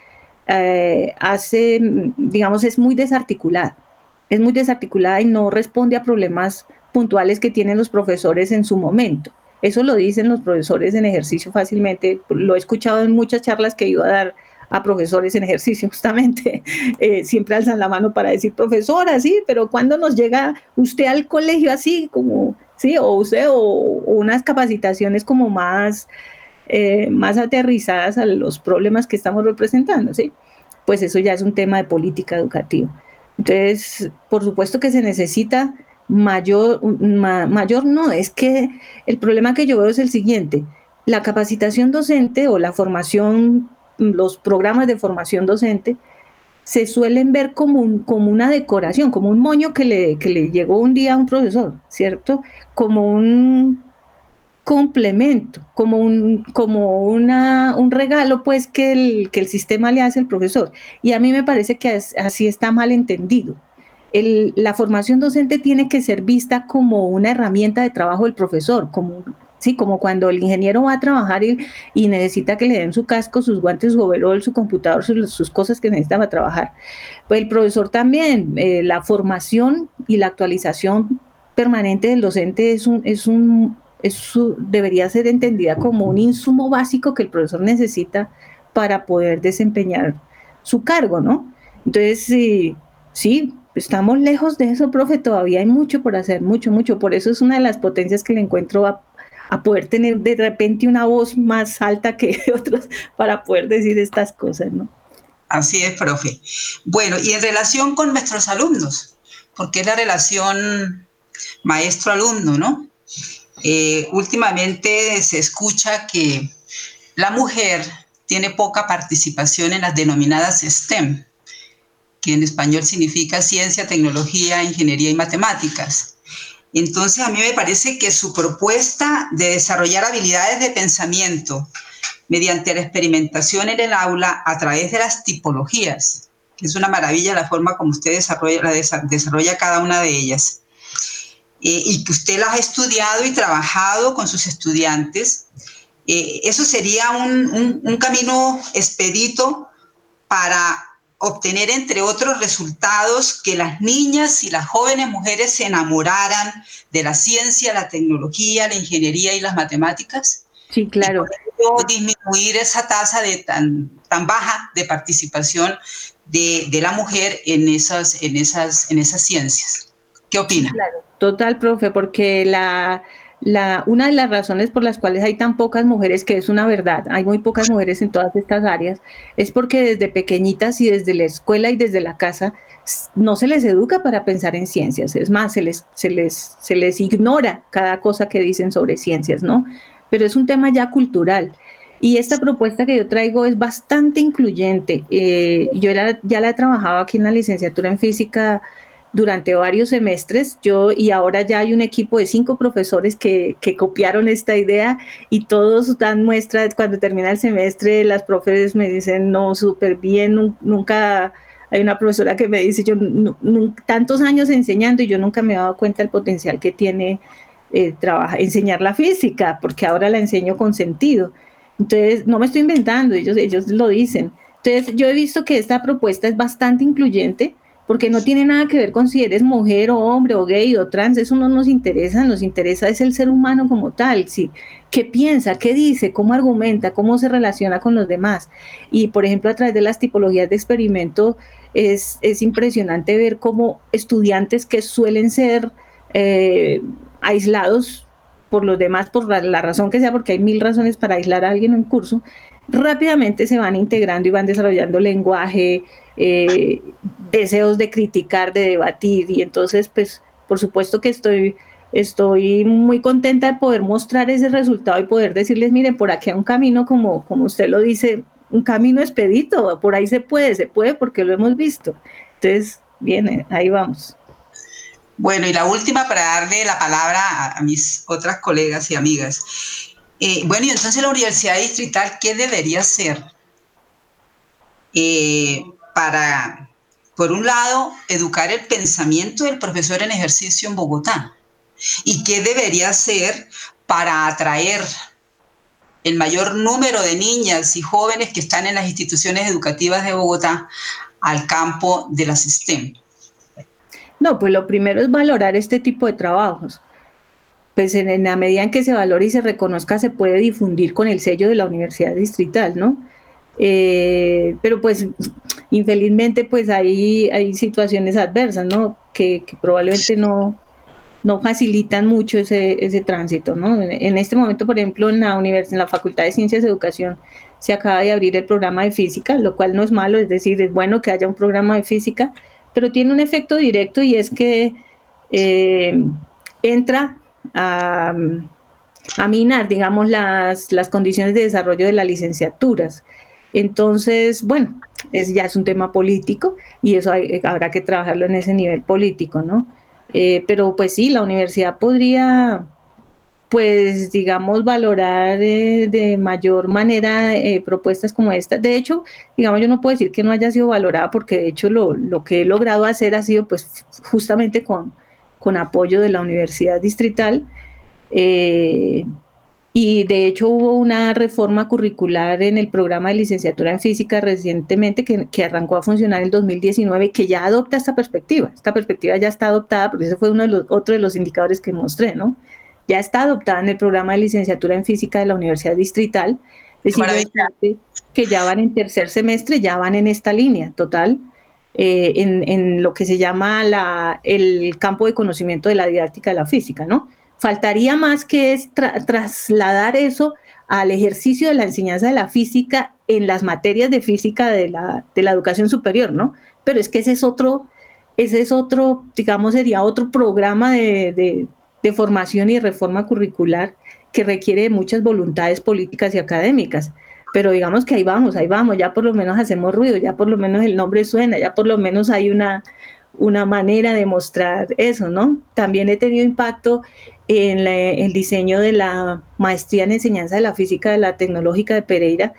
C: eh, hace, digamos, es muy desarticulada. Es muy desarticulada y no responde a problemas puntuales que tienen los profesores en su momento. Eso lo dicen los profesores en ejercicio fácilmente. Lo he escuchado en muchas charlas que ido a dar a profesores en ejercicio, (laughs) justamente. Eh, siempre alzan la mano para decir, profesora, sí, pero cuando nos llega usted al colegio así, como, sí, o usted, o unas capacitaciones como más eh, más aterrizadas a los problemas que estamos representando, ¿sí? Pues eso ya es un tema de política educativa. Entonces, por supuesto que se necesita mayor, mayor no, es que el problema que yo veo es el siguiente, la capacitación docente o la formación, los programas de formación docente, se suelen ver como, como una decoración, como un moño que le, que le llegó un día a un profesor, ¿cierto? Como un, complemento, como un, como una, un regalo pues que el, que el sistema le hace al profesor. Y a mí me parece que así está mal entendido. La formación docente tiene que ser vista como una herramienta de trabajo del profesor, como, sí, como cuando el ingeniero va a trabajar y, necesita que le den su casco, sus guantes, su overall, su computador, sus, sus cosas que necesita para trabajar. Pues el profesor también, eh, la formación y la actualización permanente del docente es un, es un eso debería ser entendida como un insumo básico que el profesor necesita para poder desempeñar su cargo, ¿no? Entonces, sí, sí, estamos lejos de eso, profe, todavía hay mucho por hacer, mucho, mucho. Por eso es una de las potencias que le encuentro a, a poder tener de repente una voz más alta que (laughs) otros para poder decir estas cosas, ¿no?
D: Así es, profe. Bueno, y en relación con nuestros alumnos, porque es la relación maestro-alumno, ¿no? Eh, últimamente se escucha que la mujer tiene poca participación en las denominadas STEM, que en español significa ciencia, tecnología, ingeniería y matemáticas. Entonces a mí me parece que su propuesta de desarrollar habilidades de pensamiento mediante la experimentación en el aula a través de las tipologías, que es una maravilla la forma como usted desarrolla, desarrolla cada una de ellas, eh, y que usted las ha estudiado y trabajado con sus estudiantes, eh, eso sería un, un, camino expedito para obtener, entre otros resultados, que las niñas y las jóvenes mujeres se enamoraran de la ciencia, la tecnología, la ingeniería y las matemáticas.
C: Sí, claro.
D: Y disminuir esa tasa de tan, tan baja de participación de, de la mujer en esas, en, esas, en esas ciencias. ¿Qué opina?
C: Total, profe, porque la, la, una de las razones por las cuales hay tan pocas mujeres, que es una verdad, hay muy pocas mujeres en todas estas áreas, es porque desde pequeñitas y desde la escuela y desde la casa no se les educa para pensar en ciencias, es más, se les, se les, se les ignora cada cosa que dicen sobre ciencias, ¿no? Pero es un tema ya cultural. Y esta propuesta que yo traigo es bastante incluyente. Eh, yo ya la he trabajado aquí en la licenciatura en física durante varios semestres. Yo y ahora ya hay un equipo de cinco profesores que, que copiaron esta idea y todos dan muestra cuando termina el semestre. Las profes me dicen, no, súper bien, nunca hay una profesora que me dice, yo tantos años enseñando y yo nunca me he dado cuenta del potencial que tiene eh, enseñar la física, porque ahora la enseño con sentido. Entonces, no me estoy inventando, ellos, ellos lo dicen. Entonces, yo he visto que esta propuesta es bastante incluyente porque no tiene nada que ver con si eres mujer o hombre o gay o trans, eso no nos interesa, nos interesa es el ser humano como tal, ¿sí? qué piensa, qué dice, cómo argumenta, cómo se relaciona con los demás. Y por ejemplo, a través de las tipologías de experimento es, es impresionante ver cómo estudiantes que suelen ser eh, aislados por los demás, por la, razón que sea, porque hay mil razones para aislar a alguien en curso, rápidamente se van integrando y van desarrollando lenguaje, eh, deseos de criticar, de debatir, y entonces, pues, por supuesto que estoy, estoy muy contenta de poder mostrar ese resultado y poder decirles, miren, por aquí hay un camino, como, como usted lo dice, un camino expedito, por ahí se puede, se puede porque lo hemos visto. Entonces, viene, ahí vamos.
D: Bueno, y la última para darle la palabra a, mis otras colegas y amigas. Eh, bueno, y entonces la Universidad Distrital, ¿qué debería eh, para, por un lado, educar el pensamiento del profesor en ejercicio en Bogotá? ¿Y qué debería hacer para atraer el mayor número de niñas y jóvenes que están en las instituciones educativas de Bogotá al campo de la STEM?
C: No, pues lo primero es valorar este tipo de trabajos. Pues en, la medida en que se valore y se reconozca, se puede difundir con el sello de la Universidad Distrital, ¿no? Eh, pero pues infelizmente pues hay, hay situaciones adversas, ¿no? Que, probablemente no, no facilitan mucho ese, ese tránsito, ¿no? En, este momento, por ejemplo, en la, universidad, en la Facultad de Ciencias de Educación se acaba de abrir el programa de física, lo cual no es malo, es decir, es bueno que haya un programa de física, pero tiene un efecto directo y es que eh, entra a, minar, digamos, las, las condiciones de desarrollo de las licenciaturas. Entonces, bueno, es, ya es un tema político y eso habrá que trabajarlo en ese nivel político, ¿no? Eh, pero pues sí, la universidad podría pues digamos, valorar eh, de mayor manera eh, propuestas como esta. De hecho, digamos, yo no puedo decir que no haya sido valorada porque de hecho lo, lo que he logrado hacer ha sido pues justamente con, con apoyo de la Universidad Distrital. Y de hecho hubo una reforma curricular en el programa de licenciatura en física recientemente que, que, arrancó a funcionar en 2019 que ya adopta esta perspectiva. Esta perspectiva ya está adoptada porque ese fue uno de los, otro de los indicadores que mostré, ¿no? ya está adoptada en el programa de licenciatura en física de la Universidad Distrital. Es decir, que ya van en tercer semestre, ya van en esta línea total, eh, en, lo que se llama la, el campo de conocimiento de la didáctica de la física, ¿no? Faltaría más que es trasladar eso al ejercicio de la enseñanza de la física en las materias de física de la, de la educación superior, ¿no? Pero es que ese es otro, ese es otro, digamos, sería otro programa de, de formación y reforma curricular que requiere de muchas voluntades políticas y académicas. Pero digamos que ahí vamos, ahí vamos, ya por lo menos hacemos ruido, ya por lo menos el nombre suena, ya por lo menos hay una, una manera de mostrar eso, ¿no? También he tenido impacto en el diseño de la maestría en enseñanza de la física de la tecnológica de Pereira.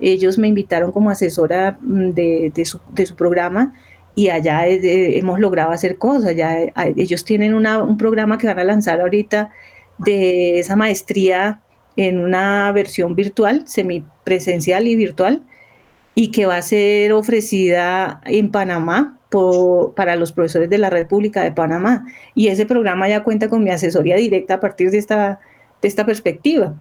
C: Ellos me invitaron como asesora mm, de, su, programa y allá hemos logrado hacer cosas. Ya eh, ellos tienen un programa que van a lanzar ahorita de esa maestría en una versión virtual, semipresencial y virtual, y que va a ser ofrecida en Panamá para los profesores de la República de Panamá. Y ese programa ya cuenta con mi asesoría directa a partir de esta, de esta perspectiva.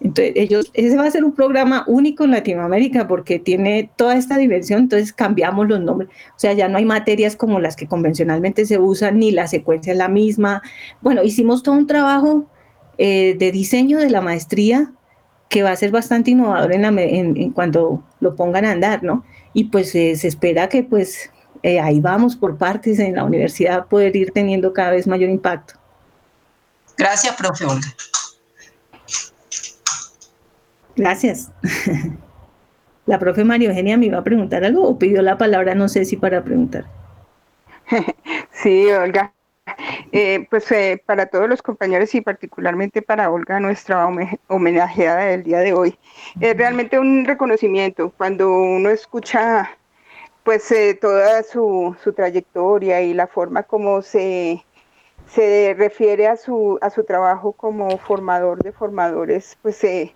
C: Entonces, ellos, ese va a ser un programa único en Latinoamérica porque tiene toda esta dimensión, entonces cambiamos los nombres. O sea, ya no hay materias como las que convencionalmente se usan, ni la secuencia es la misma. Bueno, hicimos todo un trabajo eh, de diseño de la maestría que va a ser bastante innovador en, en, cuando lo pongan a andar, ¿no? Y pues eh, se espera que pues eh, ahí vamos por partes en la universidad poder ir teniendo cada vez mayor impacto.
D: Gracias, profe Olga.
C: Gracias. (laughs) La profe María Eugenia me iba a preguntar algo o pidió la palabra, no sé si para preguntar. (laughs)
E: Sí, Olga. Eh, pues eh, para todos los compañeros y particularmente para Olga, nuestra homenajeada del día de hoy, es realmente un reconocimiento cuando uno escucha pues eh, toda su, su, trayectoria y la forma como se, se refiere a su, a su trabajo como formador de formadores, pues eh,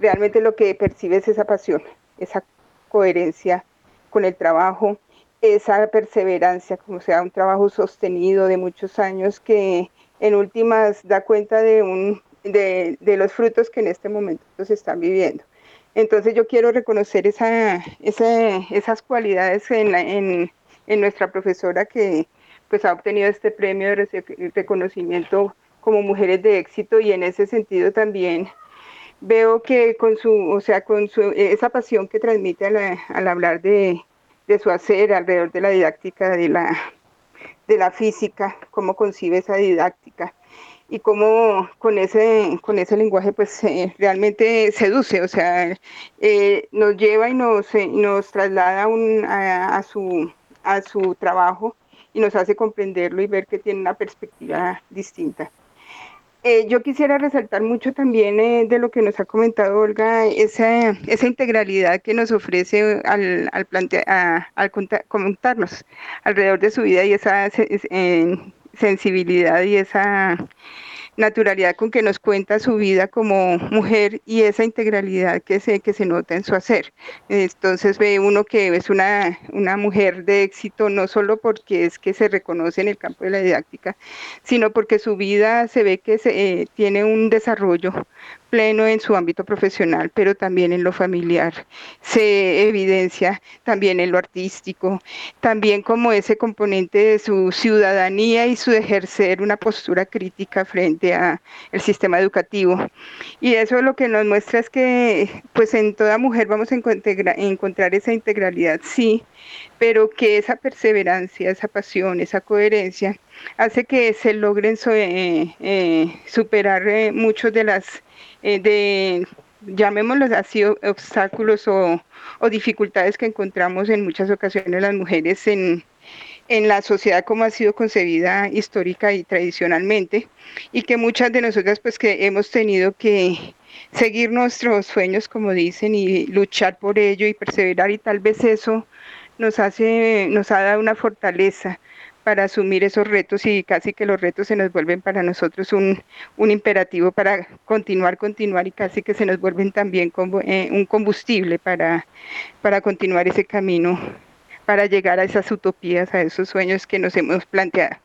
E: realmente lo que percibe es esa pasión, esa coherencia con el trabajo, esa perseverancia, como sea un trabajo sostenido de muchos años que en últimas da cuenta de, un, de, de los frutos que en este momento se están viviendo. Entonces yo quiero reconocer esa, esas cualidades en, nuestra profesora que pues ha obtenido este premio de reconocimiento como mujeres de éxito y en ese sentido también veo que con su, o sea, con su, esa pasión que transmite al, hablar de, de, su hacer alrededor de la didáctica de la, de la física, cómo concibe esa didáctica, y cómo con ese, con ese lenguaje pues eh, realmente seduce, o sea, eh, nos lleva y nos, eh, nos traslada un, a, su, a su trabajo y nos hace comprenderlo y ver que tiene una perspectiva distinta. yo quisiera resaltar mucho también de lo que nos ha comentado Olga, esa, esa integralidad que nos ofrece al, al, al comentarnos alrededor de su vida y esa sensibilidad y esa naturalidad con que nos cuenta su vida como mujer y esa integralidad que se, que se nota en su hacer. Entonces ve uno que es una, una mujer de éxito no solo porque es que se reconoce en el campo de la didáctica, sino porque su vida se ve que se, eh, tiene un desarrollo pleno en su ámbito profesional, pero también en lo familiar. Se evidencia también en lo artístico, también como ese componente de su ciudadanía y su ejercer una postura crítica frente a el sistema educativo. Y eso lo que nos muestra es que pues en toda mujer vamos a encontrar esa integralidad, sí, pero que esa perseverancia, esa pasión, esa coherencia hace que se logren eh, eh, superar eh, muchos de las eh, de, llamémoslos así, obstáculos o, dificultades que encontramos en muchas ocasiones las mujeres en, en la sociedad como ha sido concebida histórica y tradicionalmente y que muchas de nosotras pues que hemos tenido que seguir nuestros sueños como dicen y luchar por ello y perseverar y tal vez eso nos hace nos ha dado una fortaleza para asumir esos retos y casi que los retos se nos vuelven para nosotros un, un imperativo para continuar, continuar y casi que se nos vuelven también como, eh, un combustible para, para continuar ese camino para llegar a esas utopías, a esos sueños que nos hemos planteado.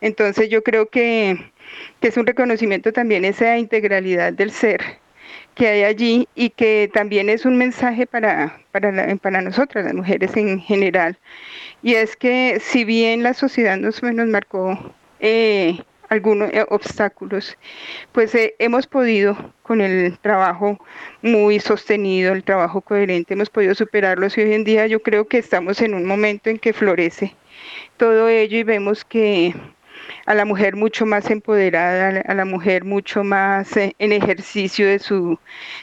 E: Entonces yo creo que, que es un reconocimiento también esa integralidad del ser que hay allí y que también es un mensaje para, para, para nosotras, las mujeres en general, y es que si bien la sociedad nos, nos marcó eh, algunos eh, obstáculos, pues eh, hemos podido con el trabajo muy sostenido, el trabajo coherente, hemos podido superarlos y hoy en día yo creo que estamos en un momento en que florece todo ello y vemos que a la mujer mucho más empoderada, a la mujer mucho más eh, en ejercicio de su,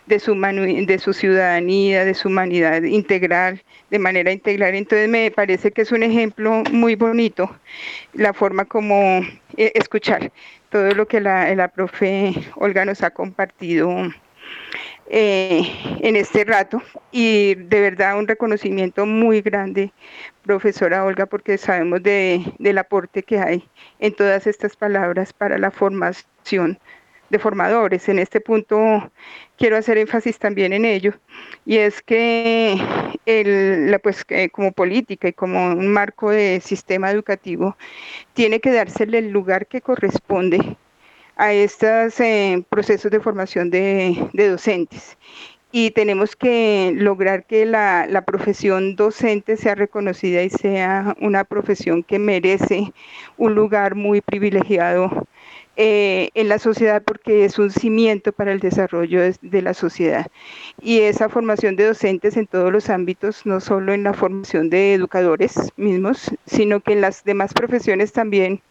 E: de, su ciudadanía, de su humanidad integral, de manera integral. Entonces me parece que es un ejemplo muy bonito la forma como eh, escuchar todo lo que la, la profe Olga nos ha compartido eh, en este rato y de verdad un reconocimiento muy grande, profesora Olga, porque sabemos de, del aporte que hay en todas estas palabras para la formación de formadores. En este punto quiero hacer énfasis también en ello, y es que la, pues, como política y como un marco de sistema educativo, tiene que dársele el lugar que corresponde a estos eh, procesos de formación de, docentes y tenemos que lograr que la, la, profesión docente sea reconocida y sea una profesión que merece un lugar muy privilegiado eh, en la sociedad porque es un cimiento para el desarrollo de, de, la sociedad. Y esa formación de docentes en todos los ámbitos, no solo en la formación de educadores mismos, sino que en las demás profesiones también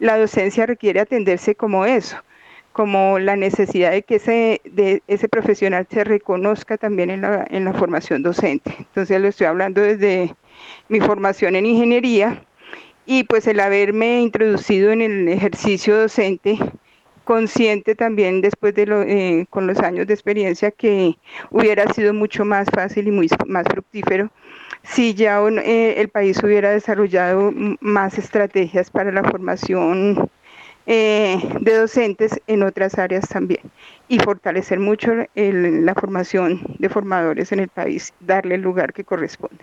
E: la docencia requiere atenderse como eso, como la necesidad de que ese, de ese profesional se reconozca también en la, en la formación docente. Entonces lo estoy hablando desde mi formación en ingeniería y pues el haberme introducido en el ejercicio docente consciente también después de lo, eh, con los años de experiencia que hubiera sido mucho más fácil y muy más fructífero si ya eh, el país hubiera desarrollado más estrategias para la formación eh, de docentes en otras áreas también y fortalecer mucho la formación de formadores en el país, darle el lugar que corresponde.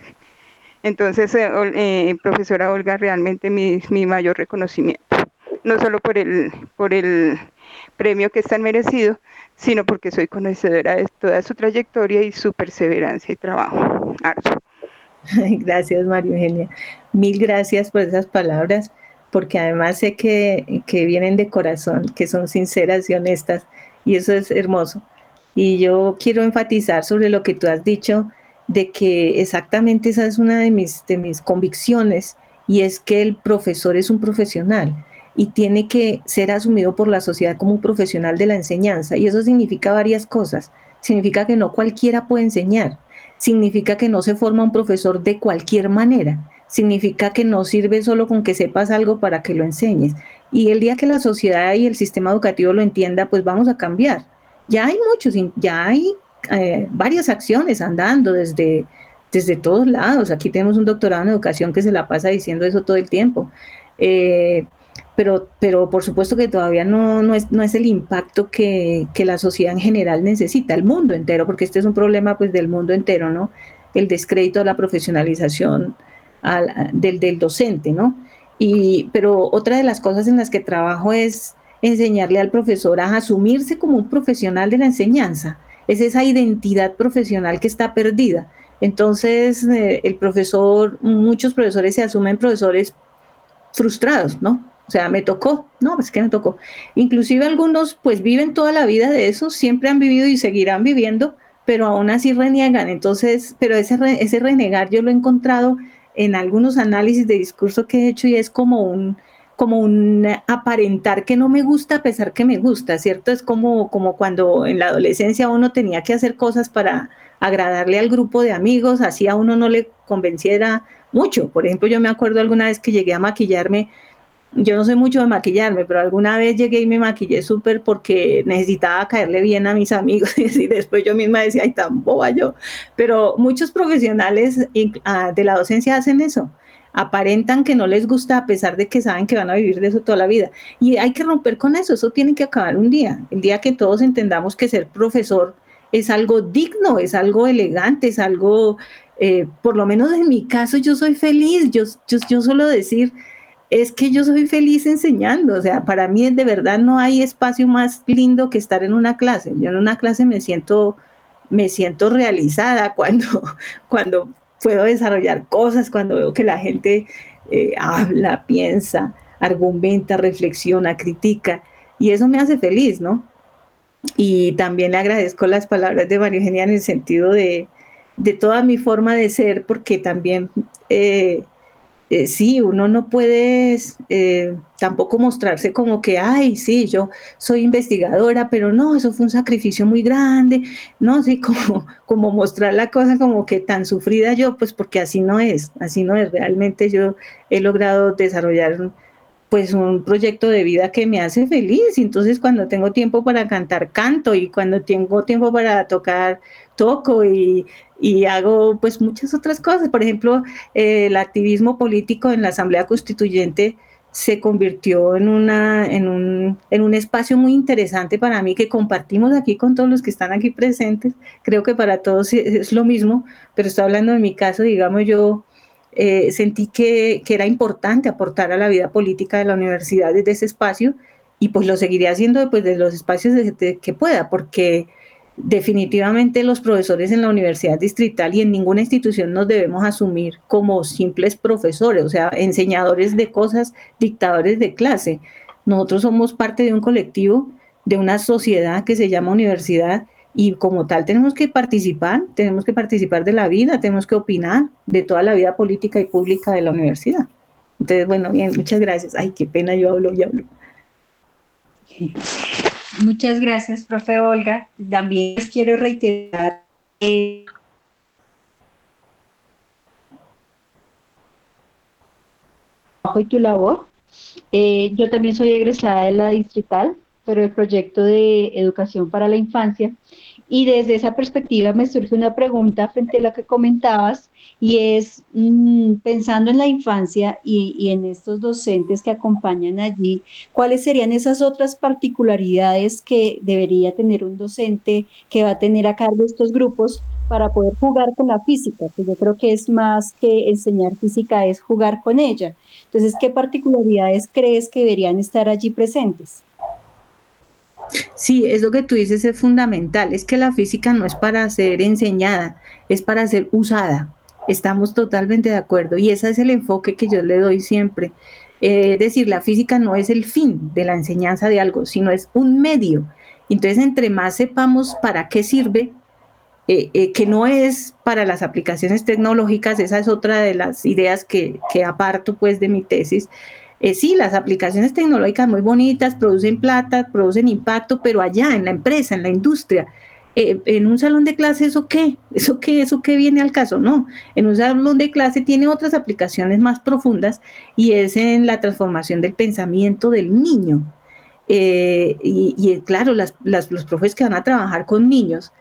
E: Entonces, eh, profesora Olga, realmente mi, mi, mayor reconocimiento, no solo por el, por el premio que es tan merecido, sino porque soy conocedora de toda su trayectoria y su perseverancia y trabajo. (laughs)
C: Gracias, María Eugenia. Mil gracias por esas palabras, porque además sé que, que vienen de corazón, que son sinceras y honestas, y eso es hermoso. Y yo quiero enfatizar sobre lo que tú has dicho, de que exactamente esa es una de mis, de mis convicciones, y es que el profesor es un profesional y tiene que ser asumido por la sociedad como un profesional de la enseñanza. Y eso significa varias cosas. Significa que no cualquiera puede enseñar significa que no se forma un profesor de cualquier manera, significa que no sirve solo con que sepas algo para que lo enseñes. Y el día que la sociedad y el sistema educativo lo entienda, pues vamos a cambiar. Ya hay muchos, ya hay eh, varias acciones andando desde, desde todos lados. Aquí tenemos un doctorado en educación que se la pasa diciendo eso todo el tiempo. Eh, pero, pero por supuesto que todavía no, no, es, no es el impacto que, que, la sociedad en general necesita, el mundo entero, porque este es un problema pues del mundo entero, ¿no? El descrédito de la profesionalización del, docente, ¿no? Y, pero otra de las cosas en las que trabajo es enseñarle al profesor a asumirse como un profesional de la enseñanza. Es esa identidad profesional que está perdida. Entonces, eh, el profesor, muchos profesores se asumen profesores frustrados, ¿no? O sea, me tocó, no, pues que me tocó. Inclusive algunos pues viven toda la vida de eso, siempre han vivido y seguirán viviendo, pero aún así reniegan. Entonces, pero ese, ese renegar yo lo he encontrado en algunos análisis de discurso que he hecho y es como un, como un aparentar que no me gusta a pesar que me gusta, ¿cierto? Es como, como cuando en la adolescencia uno tenía que hacer cosas para agradarle al grupo de amigos, así a uno no le convenciera mucho. Por ejemplo, yo me acuerdo alguna vez que llegué a maquillarme yo no soy mucho de maquillarme, pero alguna vez llegué y me maquillé súper porque necesitaba caerle bien a mis amigos (laughs) y después yo misma decía, ay, tan boba yo. Pero muchos profesionales ah, de la docencia hacen eso, aparentan que no les gusta a pesar de que saben que van a vivir de eso toda la vida. Y hay que romper con eso, eso tiene que acabar un día, el día que todos entendamos que ser profesor es algo digno, es algo elegante, es algo, eh, por lo menos en mi caso, yo soy feliz, yo, yo, yo suelo decir es que yo soy feliz enseñando, o sea, para mí de verdad no hay espacio más lindo que estar en una clase. Yo en una clase me siento, me siento realizada (laughs) cuando, cuando puedo desarrollar cosas, cuando veo que la gente eh, habla, piensa, argumenta, reflexiona, critica, y eso me hace feliz, ¿no? Y también le agradezco las palabras de María Eugenia en el sentido de, de toda mi forma de ser, porque también... Eh, eh, sí, uno no puede eh, tampoco mostrarse como que, ay, sí, yo soy investigadora, pero no, eso fue un sacrificio muy grande, no, sí, (laughs) como, como mostrar la cosa como que tan sufrida yo, pues porque así no es, así no es, realmente yo he logrado desarrollar pues un proyecto de vida que me hace feliz, entonces cuando tengo tiempo para cantar, canto, y cuando tengo tiempo para tocar, toco, y y hago pues muchas otras cosas. Por ejemplo, eh, el activismo político en la Asamblea Constituyente se convirtió en, una, en, un, en un espacio muy interesante para mí que compartimos aquí con todos los que están aquí presentes. Creo que para todos es lo mismo, pero estoy hablando de mi caso, digamos, yo eh, sentí que, que, era importante aportar a la vida política de la universidad desde ese espacio y pues lo seguiré haciendo desde pues, los espacios que pueda, porque definitivamente los profesores en la universidad distrital y en ninguna institución nos debemos asumir como simples profesores, o sea, enseñadores de cosas, dictadores de clase. Nosotros somos parte de un colectivo, de una sociedad que se llama universidad y como tal tenemos que participar, tenemos que participar de la vida, tenemos que opinar de toda la vida política y pública de la universidad. Entonces, bueno, bien, muchas gracias. Ay, qué pena, yo hablo y hablo.
F: Muchas gracias, profe Olga. También les quiero reiterar eh, y tu labor. Eh, yo también soy egresada de la distrital, pero el proyecto de educación para la infancia. Y desde esa perspectiva me surge una pregunta frente a lo que comentabas, y es mm, pensando en la infancia y, y, en estos docentes que acompañan allí, ¿cuáles serían esas otras particularidades que debería tener un docente que va a tener a cargo estos grupos para poder jugar con la física? Que yo creo que es más que enseñar física, es jugar con ella. Entonces, ¿qué particularidades crees que deberían estar allí presentes?
C: Sí, es lo que tú dices es fundamental, es que la física no es para ser enseñada, es para ser usada. Estamos totalmente de acuerdo y ese es el enfoque que yo le doy siempre. Eh, es decir, la física no es el fin de la enseñanza de algo, sino es un medio. Entonces, entre más sepamos para qué sirve, eh, eh, que no es para las aplicaciones tecnológicas, esa es otra de las ideas que, que aparto pues de mi tesis, eh, sí, las aplicaciones tecnológicas muy bonitas, producen plata, producen impacto, pero allá en la empresa, en la industria, eh, en un salón de clase, ¿eso qué? ¿Eso qué? ¿Eso qué viene al caso? No, en un salón de clase tiene otras aplicaciones más profundas y es en la transformación del pensamiento del niño. Eh, y, claro, las, los profes que van a trabajar con niños,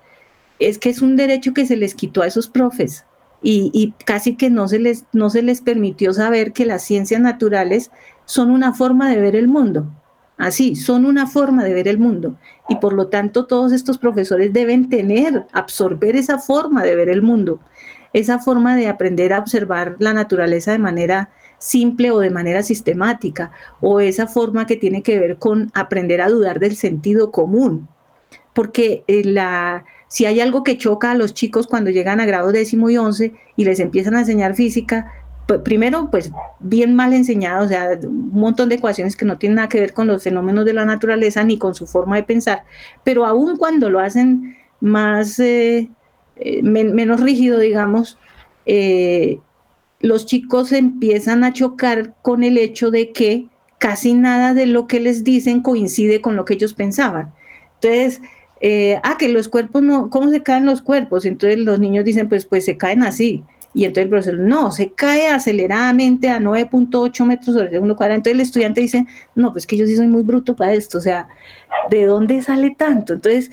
C: es que es un derecho que se les quitó a esos profes y, casi que no se, les, no se les permitió saber que las ciencias naturales son una forma de ver el mundo. Así, son una forma de ver el mundo. Y por lo tanto, todos estos profesores deben tener, absorber esa forma de ver el mundo, esa forma de aprender a observar la naturaleza de manera simple o de manera sistemática, o esa forma que tiene que ver con aprender a dudar del sentido común. Porque eh, la, si hay algo que choca a los chicos cuando llegan a grado décimo y once y les empiezan a enseñar física, primero, pues bien mal enseñado, o sea, un montón de ecuaciones que no tienen nada que ver con los fenómenos de la naturaleza ni con su forma de pensar, pero aún cuando lo hacen más, eh, eh, menos rígido, digamos, eh, los chicos empiezan a chocar con el hecho de que casi nada de lo que les dicen coincide con lo que ellos pensaban. Entonces, eh, ah, que los cuerpos no, ¿cómo se caen los cuerpos? Entonces los niños dicen, pues, pues se caen así. Y entonces el profesor, no, se cae aceleradamente a 9.8 metros sobre segundo cuadrado. Entonces el estudiante dice, no, pues que yo sí soy muy bruto para esto. O sea, ¿de dónde sale tanto? Entonces,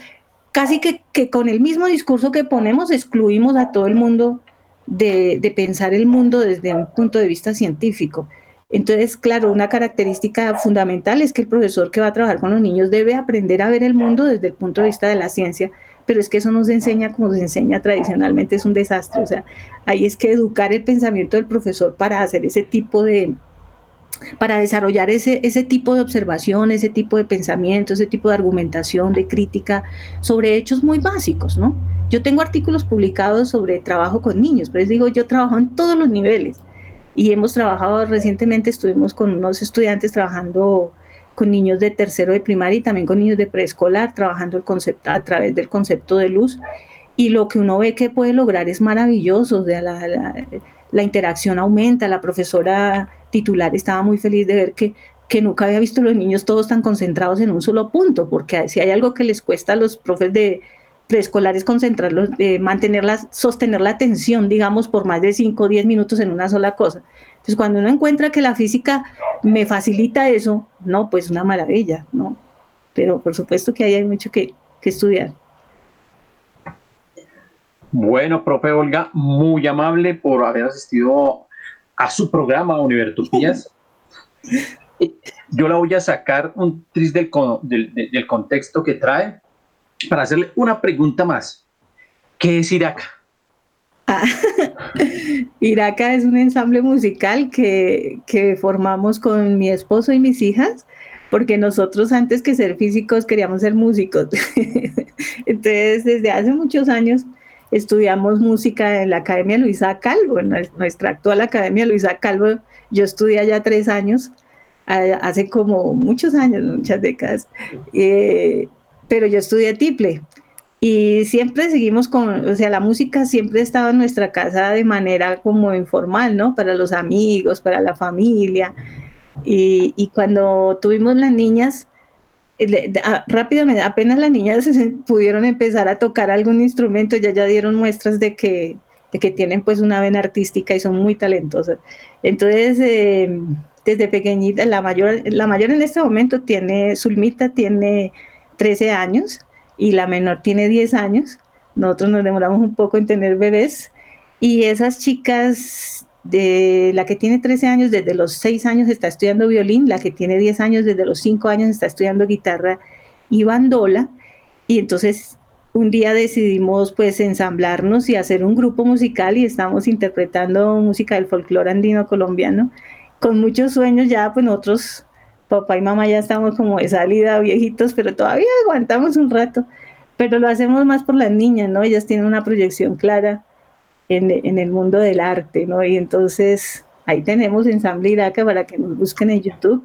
C: casi que, que con el mismo discurso que ponemos, excluimos a todo el mundo de, de pensar el mundo desde un punto de vista científico. Entonces, claro, una característica fundamental es que el profesor que va a trabajar con los niños debe aprender a ver el mundo desde el punto de vista de la ciencia, pero es que eso no se enseña como se enseña tradicionalmente, es un desastre. O sea, ahí es que educar el pensamiento del profesor para hacer ese tipo de, para desarrollar ese, ese tipo de observación, ese tipo de pensamiento, ese tipo de argumentación, de crítica sobre hechos muy básicos, ¿no? Yo tengo artículos publicados sobre trabajo con niños, pero les digo, yo trabajo en todos los niveles y hemos trabajado recientemente, estuvimos con unos estudiantes trabajando con niños de tercero de primaria y también con niños de preescolar, trabajando el concepto a través del concepto de luz. Y lo que uno ve que puede lograr es maravilloso, la, interacción aumenta, la profesora titular estaba muy feliz de ver que, que nunca había visto los niños todos tan concentrados en un solo punto, porque si hay algo que les cuesta a los profes de, preescolares concentrarlos, eh, mantenerlas, sostener la atención, digamos, por más de 5 o 10 minutos en una sola cosa. Entonces, cuando uno encuentra que la física me facilita eso, no, pues una maravilla, ¿no? Pero por supuesto que ahí hay mucho que, que estudiar.
B: Bueno, profe Olga, muy amable por haber asistido a su programa Univertopías. (laughs) Yo la voy a sacar un tris del, del, del contexto que trae para hacerle una pregunta más. ¿Qué es Iraca?
C: Ah, (laughs) Iraca es un ensamble musical que, que formamos con mi esposo y mis hijas, porque nosotros antes que ser físicos queríamos ser músicos. (laughs) Entonces, desde hace muchos años estudiamos música en la Academia Luisa Calvo, en nuestra actual Academia Luisa Calvo. Yo estudié allá tres años, hace como muchos años, muchas décadas. Eh, pero yo estudié tiple y siempre seguimos con, o sea, la música siempre estaba en nuestra casa de manera como informal, ¿no? Para los amigos, para la familia. Y, y cuando tuvimos las niñas, eh, rápidamente, apenas las niñas pudieron empezar a tocar algún instrumento, ya ya dieron muestras de que que tienen pues una vena artística y son muy talentosas. Entonces, eh, desde pequeñita, la mayor, la mayor en este momento tiene, Zulmita tiene 13 años y la menor tiene 10 años. Nosotros nos demoramos un poco en tener bebés y esas chicas de la que tiene 13 años desde los 6 años está estudiando violín, la que tiene 10 años desde los 5 años está estudiando guitarra y bandola y entonces un día decidimos pues ensamblarnos y hacer un grupo musical y estamos interpretando música del folclore andino colombiano con muchos sueños ya pues nosotros papá y mamá ya estamos como de salida viejitos pero todavía aguantamos un rato. Pero lo hacemos más por las niñas no ellas tienen una proyección clara en, el mundo del arte no y entonces ahí tenemos ensamble Iraca para que nos busquen en YouTube.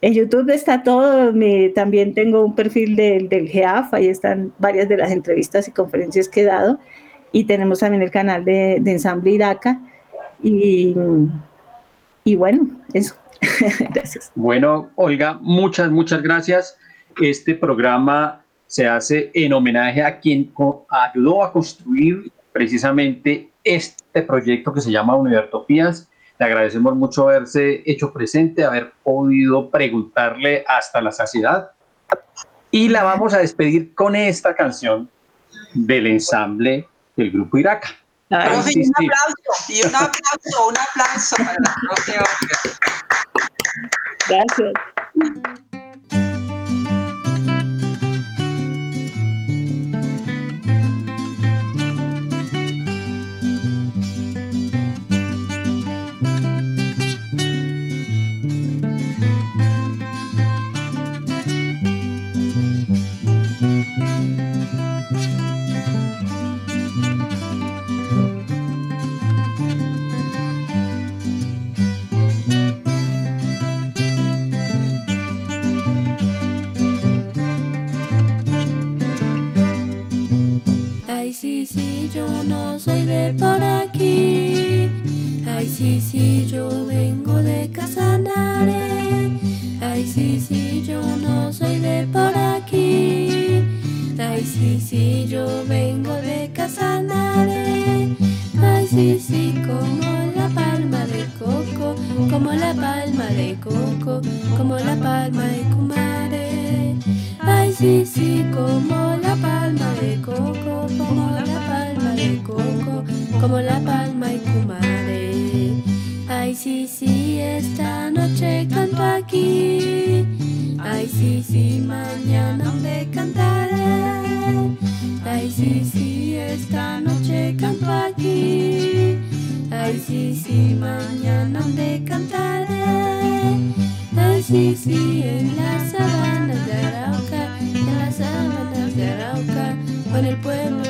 C: En YouTube está todo, también tengo un perfil del, del GEAF, ahí están varias de las entrevistas y conferencias que he dado, y tenemos también el canal de, de Ensamble Iraca, y, y bueno, eso. (laughs)
B: gracias. Bueno, Olga, muchas, muchas gracias. Este programa se hace en homenaje a quien ayudó a construir precisamente este proyecto que se llama Univertopías le agradecemos mucho haberse hecho presente, haber podido preguntarle hasta la saciedad. Y la vamos a despedir con esta canción del ensamble del grupo Iraca.
D: Un aplauso, y un aplauso, un aplauso para la propia
C: Gracias.
G: Ay, sí, sí, yo no soy de por aquí. Ay, sí, sí, yo vengo de Casanare. Ay, sí, sí, yo no soy de por aquí. Ay, sí, sí, yo vengo de Casanare. Ay, sí, sí, como la palma de coco, como la palma de coco, como la palma de Kumare. Ay, sí, sí, como como La Palma y Cumaré. Ay, sí, sí, esta noche canto aquí. Ay, sí, sí, mañana me cantaré. Ay, sí, sí, esta noche canto aquí. Ay, sí, sí, mañana me cantaré. Ay, sí, sí, en las sabanas de Arauca, en las sabanas de Arauca, con el pueblo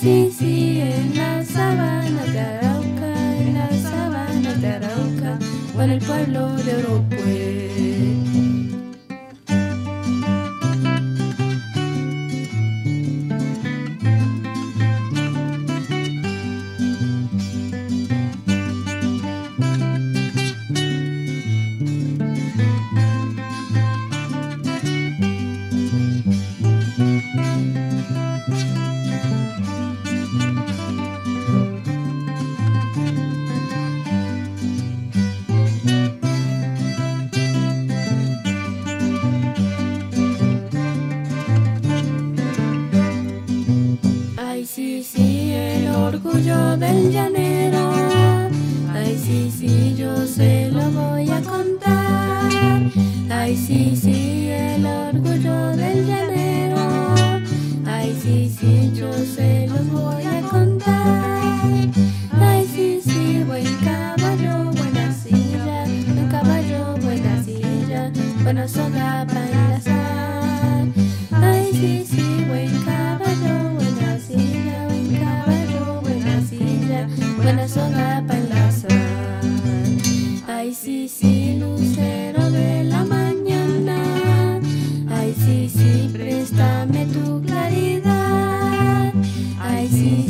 G: para seguirle los pasos, para seguirle los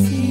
G: see.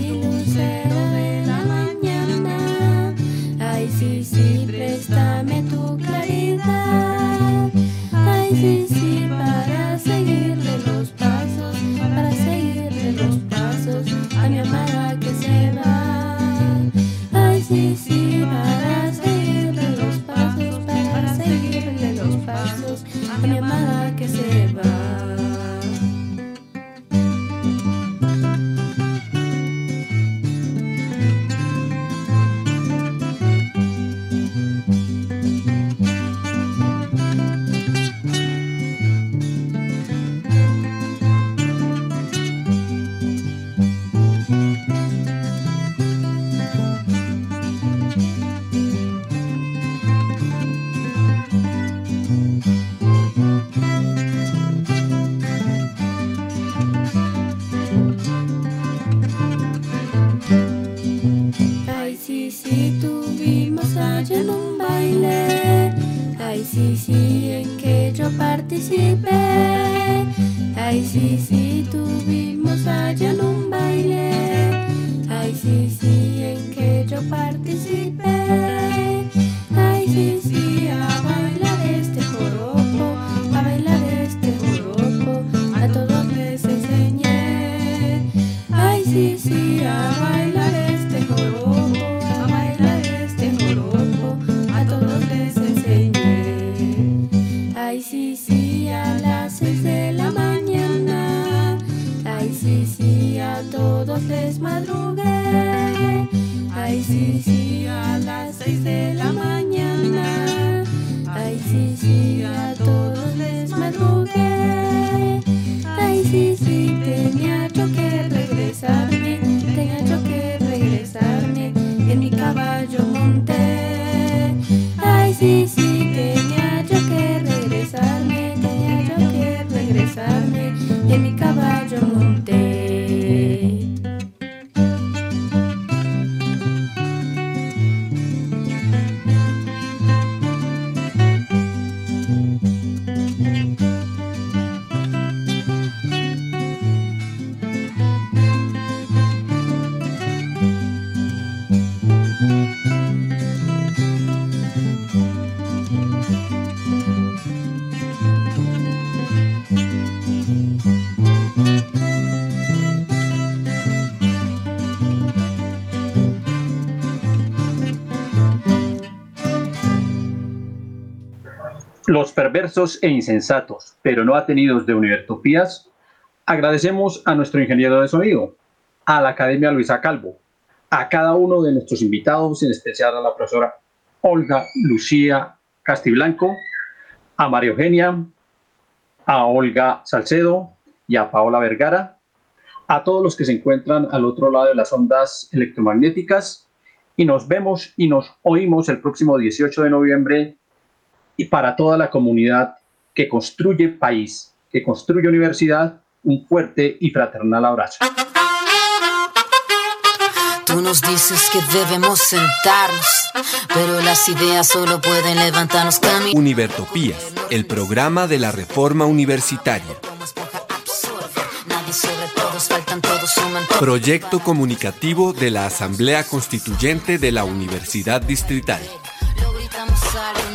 B: Los perversos e insensatos, pero no atenidos de Univertopías, agradecemos a nuestro ingeniero de sonido, a la Academia Luisa Calvo, a cada uno de nuestros invitados, en especial a la profesora Olga Lucía Castiblanco, a María Eugenia, a Olga Salcedo y a Paola Vergara, a todos los que se encuentran al otro lado de las ondas electromagnéticas y nos vemos y nos oímos el próximo 18 de noviembre y para toda la comunidad que construye país, que construye universidad, un fuerte y fraternal abrazo.
H: Tú nos dices que debemos sentarnos, pero las ideas solo pueden levantarnos camino.
A: Univertopías, el programa de la reforma universitaria. Proyecto comunicativo de la Asamblea Constituyente de la Universidad Distrital